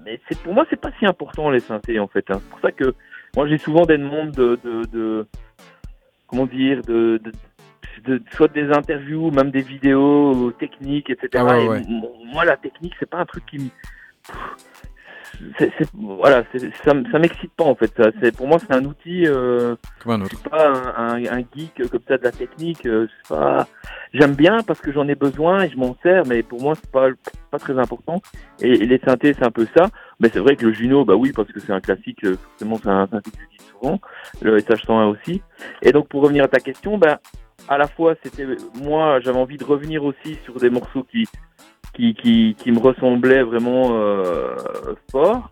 mais c'est, pour moi, c'est pas si important les synthés, en fait. hein. C'est pour ça que moi, j'ai souvent des demandes de. de, de- comment dire de, de, de- soit des interviews, même des vidéos techniques, etc. Ah ouais, ouais. moi, la technique, c'est pas un truc qui me. C'est, c'est- voilà, c'est- ça, ça m'excite pas en fait. Ça, c'est, pour moi, c'est un outil. Euh, Comme un je autre. suis pas un, un, un geek comme ça de la technique. euh, c'est pas. J'aime bien parce que j'en ai besoin et je m'en sers, mais pour moi, c'est pas pas très important. Et, et les synthés, c'est un peu ça. Mais c'est vrai que le Juno, bah oui, parce que c'est un classique. euh, Forcément, c'est un synthé que j'utilise souvent. Le SH101 aussi. Et donc, pour revenir à ta question, bah à la fois, c'était moi, j'avais envie de revenir aussi sur des morceaux qui qui, qui, qui me ressemblaient vraiment euh, fort.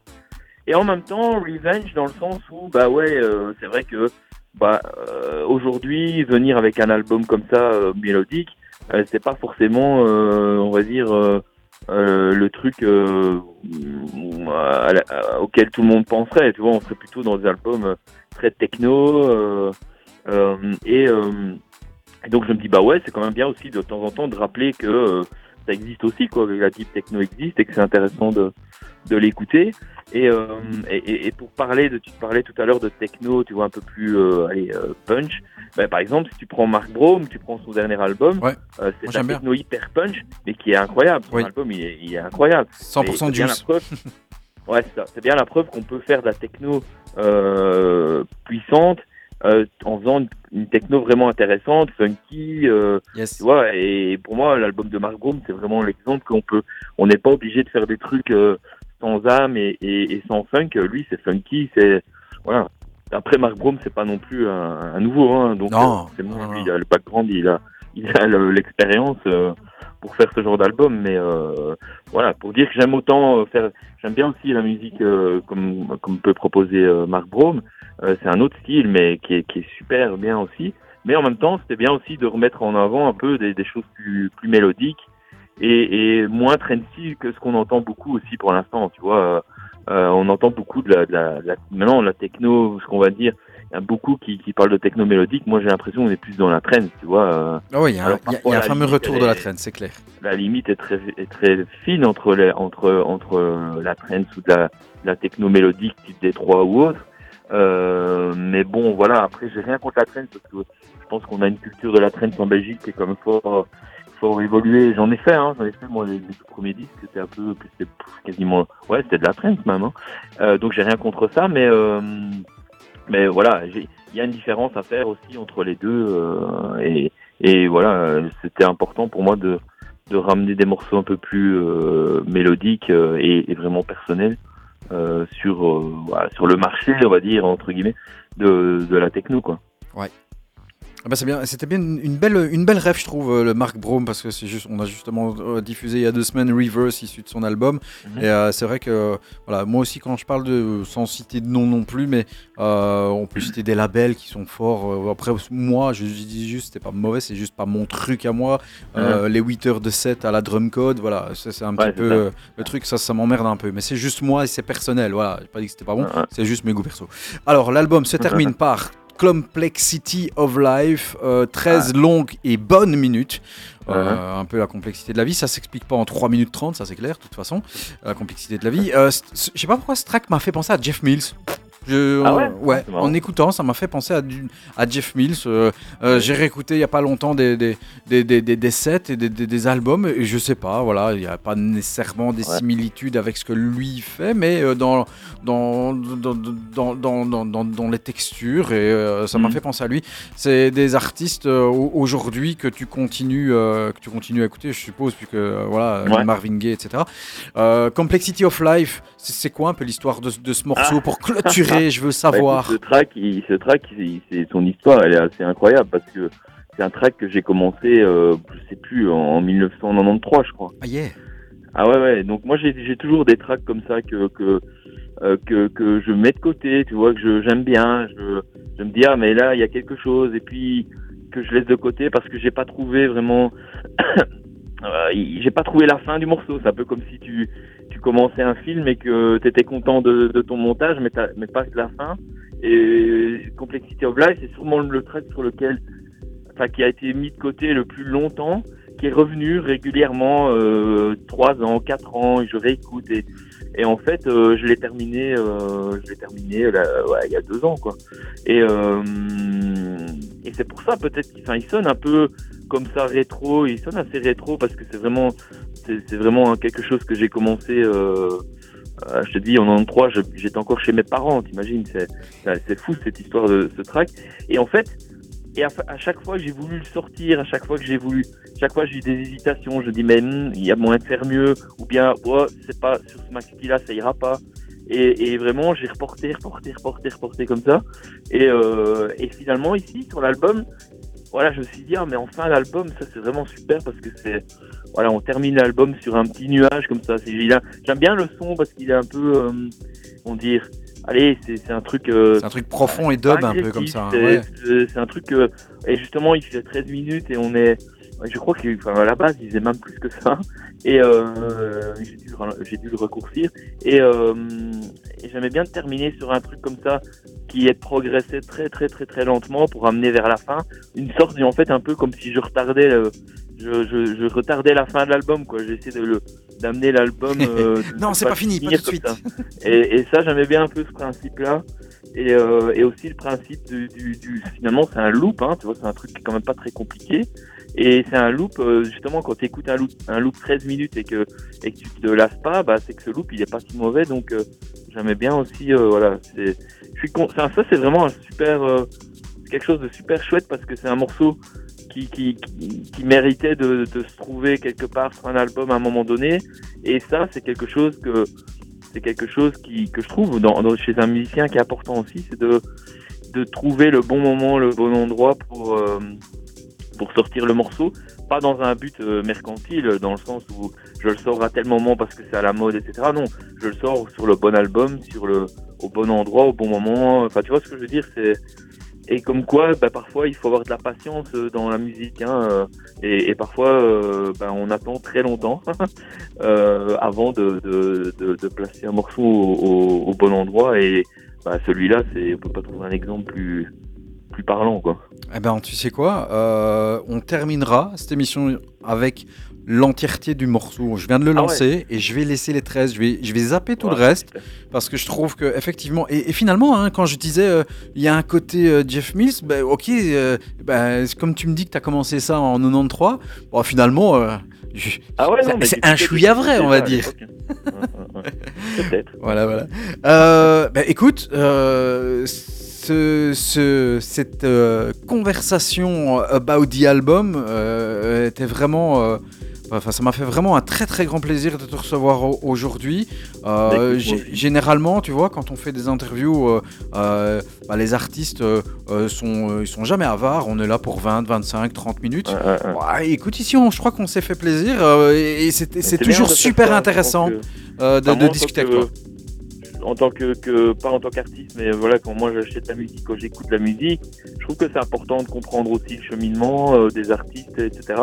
Et en même temps, Revenge dans le sens où, bah ouais, euh, c'est vrai que bah euh, aujourd'hui, venir avec un album comme ça, euh, mélodique, euh, c'est pas forcément, euh, on va dire, le truc à auquel tout le monde penserait. Tu vois, on serait plutôt dans des albums très techno. et, et donc je me dis, bah ouais, c'est quand même bien aussi de temps en temps de rappeler que euh, ça existe aussi, quoi, que la deep techno existe et que c'est intéressant de, de l'écouter. Et, euh, et, et- pour parler de, tu parlais tout à l'heure de techno, tu vois, un peu plus euh, allez, euh, punch. Ben, par exemple, si tu prends Mark Brome, tu prends son dernier album, Ouais. euh, c'est un bien. techno hyper punch, mais qui est incroyable. Son Oui. album, il est, il est incroyable. 100% Et c'est bien juice. la preuve- ouais. C'est bien la preuve qu'on peut faire de la techno euh, puissante euh, en faisant une, une techno vraiment intéressante, funky. euh, Yes. tu vois, et pour moi, l'album de Mark Brome, c'est vraiment l'exemple qu'on peut. On n'est pas obligé de faire des trucs euh, sans âme et, et, et sans funk. Lui, c'est funky, c'est voilà. Après, Mark Brome, c'est pas non plus un, un nouveau, hein, donc euh, c'est bon, non, lui, il a le background, il a, il a le- l'expérience euh, pour faire ce genre d'album. Mais euh, voilà, pour dire que j'aime autant euh, faire, j'aime bien aussi la musique euh, comme comme peut proposer euh, Mark Brome. Euh, c'est un autre style, mais qui est, qui est super bien aussi. Mais en même temps, c'était bien aussi de remettre en avant un peu des, des choses plus, plus mélodiques et, et moins trendy que ce qu'on entend beaucoup aussi pour l'instant. Tu vois, on entend beaucoup de la, de la, de la- maintenant la techno, ce qu'on va dire. Il y a beaucoup qui, qui parlent de techno mélodique. Moi, j'ai l'impression qu'on est plus dans la trend. Tu vois, euh, Ah oui, il y a, Alors, y a- y a un fameux retour de la traîne, c'est clair. la limite est très, est très fine entre, les, entre, entre euh, la trance ou de la, la techno mélodique type Détroit ou autre. Euh, mais bon, voilà, après, j'ai rien contre la trance parce que je pense qu'on a une culture de la trance en Belgique qui est comme fort, fort évoluée. J'en ai fait, hein, j'en ai fait, moi, les, les premiers disques, c'était un peu, c'était quasiment, ouais, c'était de la trance même. Hein. Euh, donc, j'ai rien contre ça, mais, euh, mais voilà, il y a une différence à faire aussi entre les deux. euh, et, et voilà, c'était important pour moi de, de ramener des morceaux un peu plus euh, mélodiques euh, et, et vraiment personnels euh, sur euh, sur le marché, on va dire entre guillemets, de, de la techno quoi. Ah bah c'est bien, c'était bien une belle, une belle rêve, je trouve, euh, le Mark Brome, parce que c'est juste, on a justement euh, diffusé il y a deux semaines Reverse issu de son album. Mhm. Et euh, c'est vrai que, voilà, moi aussi, quand je parle de, sans citer de nom non plus, mais euh, on peut citer des labels qui sont forts. après, moi, je, je dis juste, c'était pas mauvais, c'est juste pas mon truc à moi. Les 8 heures de set à la drum code, voilà, c'est un Ouais, petit peu le truc, ça, ça m'emmerde un peu. Mais c'est juste moi et c'est personnel, voilà. J'ai pas dit que c'était pas bon, c'est juste mes goûts perso. Alors, l'album se termine par Complexity of Life, euh, 13 longues et bonnes minutes. Euh, Un peu la complexité de la vie, ça s'explique pas en 3 minutes 30, ça c'est clair, de toute façon. La complexité de la vie. Euh, Je sais pas pourquoi ce track m'a fait penser à Jeff Mills. Je, Ah ouais marrant. en écoutant, ça m'a fait penser à, du- à Jeff Mills. Euh, euh, J'ai réécouté il y a pas longtemps des, des, des, des, des- sets et des, des- albums, et je sais pas, voilà, il n'y a pas nécessairement des Ouais. similitudes avec ce que lui fait, mais euh, dans, dans, dans, dans, dans, dans, les textures, et euh, ça m'a Mhm. fait penser à lui. C'est des artistes au- aujourd'hui que tu continues que tu continues à écouter, je suppose, puisque voilà, Ouais. Marvin Gaye, etc. Complexity of Life, c'est c'est quoi un peu l'histoire de, de ce morceau Ah. pour clôturer Je veux Bah, savoir. écoute, ce track, il- ce track, il- son histoire, elle est assez incroyable parce que c'est un track que j'ai commencé, euh, je sais plus, en 1993, je crois. Ah yeah. Ah ouais, ouais. Donc moi, j'ai toujours des tracks comme ça que que, euh, que que je mets de côté, tu vois, que j'aime bien. Je, je me dis ah mais là il y a quelque chose et puis que je laisse de côté parce que j'ai pas trouvé vraiment. euh, j'ai pas trouvé la fin du morceau. C'est un peu comme si tu tu commençais un film et que tu étais content de, ton montage, mais mais pas de la fin. Et Complexity of Life, c'est sûrement le track sur lequel, enfin, qui a été mis de côté le plus longtemps qui est revenu régulièrement euh, trois ans, quatre ans, et je réécoute et, et en fait euh, je l'ai terminé, euh, je l'ai terminé là, ouais, il y a deux ans quoi. Et euh, et c'est pour ça peut-être enfin, il sonne un peu comme ça rétro, il sonne assez rétro parce que c'est vraiment c'est vraiment quelque chose que j'ai commencé. Euh, je te dis, en 93, je- j'étais encore chez mes parents, t'imagines, c'est fou cette histoire de ce track. Et en fait, et à, chaque fois que j'ai voulu le sortir, à chaque fois que j'ai voulu, chaque fois j'ai eu des hésitations, je dis mais hmm, il y a moyen de faire mieux, ou bien oh, c'est pas sur ce maxi là, ça ira pas. Et, vraiment j'ai reporté, reporté, reporté, reporté comme ça. Et, euh, et finalement ici sur l'album, voilà, je me suis dit ah mais enfin l'album, ça c'est vraiment super parce que c'est voilà, on termine l'album sur un petit nuage comme ça. J'aime bien le son parce qu'il est un peu, euh, on dire, allez, c'est c'est un truc. euh, C'est un truc profond et dub un peu comme ça. hein, C'est ouais. c'est- c'est un truc que, et justement, il fait 13 minutes et on est, je crois qu'à enfin, la base, il faisait même plus que ça. Et euh, j'ai dû, dû le raccourcir. Et, euh, et j'aimais bien terminer sur un truc comme ça qui est progressé très très très très lentement pour amener vers la fin une sorte, en fait, un peu comme si je retardais le, je, je, je retardais la fin de l'album, quoi. J'essaie de le d'amener l'album. euh, Non, c'est pas le fini, pas tout de suite. ça. Et, et ça, j'aimais bien un peu ce principe-là. Et, euh, et aussi le principe du, du, du- finalement, c'est un loop, hein, tu vois, c'est un truc qui est quand même pas très compliqué. Et c'est un loop, euh, justement, quand tu écoutes un loop, un loop 13 minutes et que, et que tu te lasses pas, bah, c'est que ce loop, il est pas si mauvais. Donc, euh, j'aimais bien aussi, euh, voilà, c'est, je suis con- ça, c'est vraiment un super, euh, quelque chose de super chouette parce que c'est un morceau qui, qui, qui, qui méritait de, de se trouver quelque part sur un album à un moment donné. Et ça, c'est quelque chose que, c'est quelque chose qui, que je trouve dans, dans- chez un musicien qui est important aussi, c'est de, de trouver le bon moment, le bon endroit pour, euh, pour sortir le morceau. Pas dans un but euh, mercantile, dans le sens où je le sors à tel moment parce que c'est à la mode, etc. Non, je le sors sur le bon album, sur le, au bon endroit, au bon moment. Enfin, tu vois ce que je veux dire c'est Et comme quoi, bah, parfois, il faut avoir de la patience euh, dans la musique. Hein, euh, et, et parfois, euh, bah, on attend très longtemps euh, avant de, de, de, de placer un morceau au, au- bon endroit. Et bah, celui-là, c'est, on peut pas trouver un exemple plus, plus parlant, quoi. Eh ben, tu sais quoi Euh, On terminera cette émission avec l'entièreté du morceau. Je viens de le Ah ouais. lancer et je vais laisser les 13. Je vais, je vais zapper tout Ouais, le reste parce que je trouve que effectivement et, et finalement hein, quand je disais euh, il y a un côté euh, Jeff Mills, ben, ok, euh, ben, comme tu me dis que tu as commencé ça en 93, bon, finalement je- Ah ouais, c'est- un chouïa vrai, on va dire. Peut-être. Voilà, voilà. Bah, écoute, ce, ce- cette euh, conversation about the album euh, était vraiment. euh, Enfin, ça m'a fait vraiment un très très grand plaisir de te recevoir au- aujourd'hui. Euh, Bah, généralement, tu vois, quand on fait des interviews, euh, euh, bah, les artistes euh, euh, sont, euh, ils sont jamais avares. On est là pour 20, 25, 30 minutes. Ouais, écoute, ici, on, je crois qu'on s'est fait plaisir euh, et, c'est toujours super intéressant que- euh, de, Enfin, discuter avec que- toi. En tant que, pas en tant qu'artiste, mais voilà, quand moi j'achète la musique, quand j'écoute la musique, je trouve que c'est important de comprendre aussi le cheminement euh, des artistes, etc.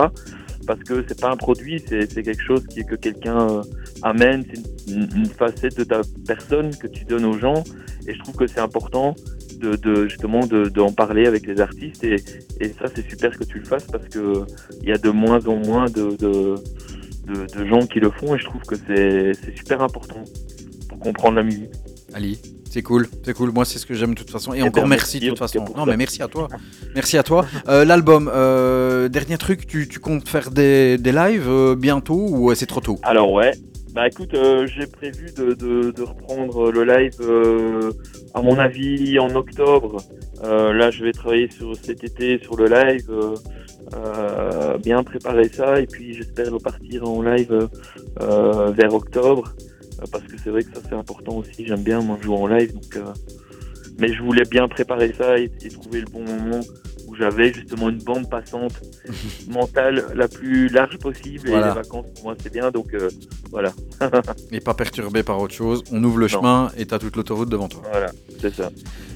Parce que c'est pas un produit, c'est quelque chose qui, que quelqu'un euh, amène, c'est une, facette de ta personne que tu donnes aux gens. Et je trouve que c'est important de, de justement de- d'en parler avec les artistes. Et, et ça, c'est super que tu le fasses parce que il y a de moins en moins de, de, de, de gens qui le font. Et je trouve que c'est super important comprendre la musique. Ali, c'est cool, c'est cool. Moi, c'est ce que j'aime de toute façon. Et encore merci, merci, de toute façon. Non, mais merci à toi. Merci à toi. Euh, L'album, euh, dernier truc, tu, tu comptes faire des, des lives euh, bientôt ou c'est trop tôt? Alors ouais, bah écoute, j'ai prévu de, de, de reprendre le live à mon avis en octobre. Là, je vais travailler sur cet été sur le live, bien préparer ça et puis j'espère repartir en live vers octobre parce que c'est vrai que ça c'est important aussi. J'aime bien moi jouer en live, donc euh, mais je voulais bien préparer ça et, trouver le bon moment j'avais justement une bande passante mentale la plus large possible Voilà. et les vacances pour moi c'est bien donc euh, voilà Et pas perturbé par autre chose. On ouvre le Non. chemin et t'as toute l'autoroute devant toi. voilà c'est ça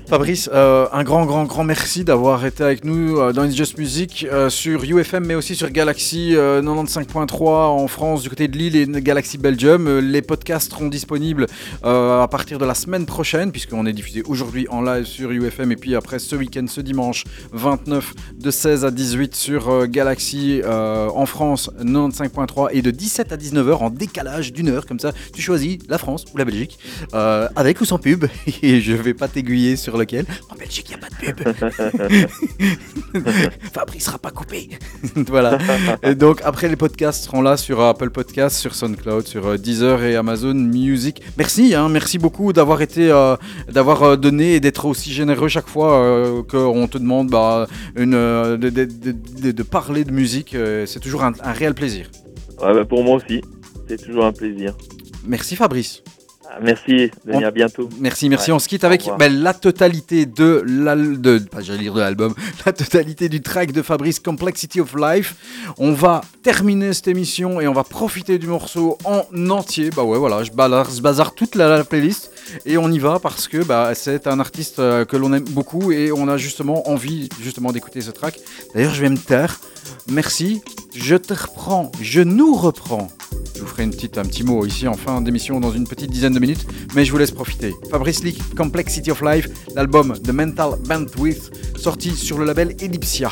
Fabrice, euh, un grand, grand, grand merci d'avoir été avec nous euh, dans It's Just Music euh, sur UFM, mais aussi sur Galaxy euh, 95.3 en France du côté de Lille et Galaxy Belgium. Les podcasts seront disponibles à partir de la semaine prochaine, puisqu'on est diffusé aujourd'hui en live sur UFM et puis après ce week-end, ce dimanche 29 de 16 à 18 sur euh, Galaxy euh, en France 95.3 et de 17 à 19h en décalage d'une heure, comme ça tu choisis la France ou la Belgique, euh, avec ou sans pub, et je vais pas t'aiguiller sur lequel. En Belgique, il n'y a pas de pub. Fabrice sera pas coupé. voilà. Et donc après les podcasts seront là sur Apple Podcasts, sur SoundCloud, sur Deezer et Amazon Music. Merci, hein, merci beaucoup d'avoir été, euh, d'avoir donné et d'être aussi généreux chaque fois qu'on te demande bah, une, euh, de, de- de- parler de musique. euh, c'est toujours un, un réel plaisir. Ouais, bah, pour moi aussi c'est toujours un plaisir Merci Fabrice. Merci Denis, à bientôt Merci, merci. Ouais, On se quitte avec ben, la totalité de l'al- de, pas j'allais dire de l'album, la totalité du track de Fabrice Complexity of Life. On va terminer cette émission et on va profiter du morceau en entier. Bah ouais, voilà, je bazar, je bazarre toute la, la playlist et on y va parce que bah, c'est un artiste euh, que l'on aime beaucoup et on a justement envie justement d'écouter ce track. D'ailleurs, je vais me taire. Merci. Je te reprends. Je nous reprends. Je vous ferai une petite, un petit mot ici en fin d'émission dans une petite dizaine de minutes, mais je vous laisse profiter. Fabrice Leak, Complexity of Life, l'album The Mental Bandwidth, sorti sur le label Ellipsia.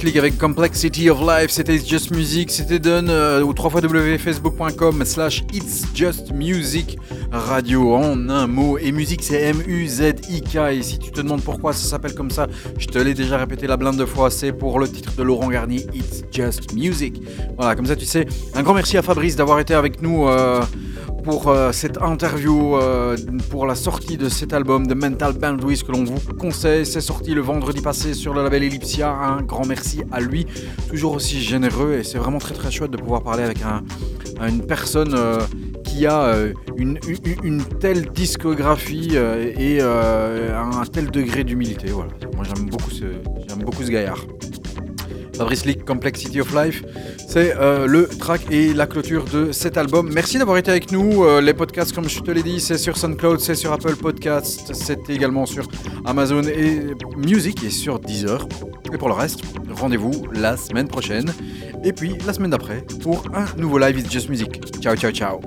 League avec Complexity of Life, c'était It's Just Music, c'était done euh, au www.facebook.com slash It's Just Music Radio en un mot. Et musique c'est M-U-Z-I-K. Et si tu te demandes pourquoi ça s'appelle comme ça, je te l'ai déjà répété la blinde de fois, c'est pour le titre de Laurent Garnier, It's Just Music. Voilà, comme ça tu sais. Un grand merci à Fabrice d'avoir été avec nous. euh, euh, cette interview, euh, pour la sortie de cet album de Mental Bandwidth que l'on vous conseille. C'est sorti le vendredi passé sur le label Ellipsia. Un grand merci à lui, toujours aussi généreux et c'est vraiment très très chouette de pouvoir parler avec un, une personne euh, qui a une, telle discographie et un tel degré d'humilité. Voilà. Moi j'aime beaucoup ce, gaillard. Fabrice League, Complexity of Life, c'est euh, le track et la clôture de cet album. Merci d'avoir été avec nous. Euh, les podcasts, comme je te l'ai dit, c'est sur SoundCloud, c'est sur Apple Podcasts, c'est également sur Amazon et Music et sur Deezer. Et pour le reste, rendez-vous la semaine prochaine et puis la semaine d'après pour un nouveau live It's Just Music. Ciao, ciao, ciao.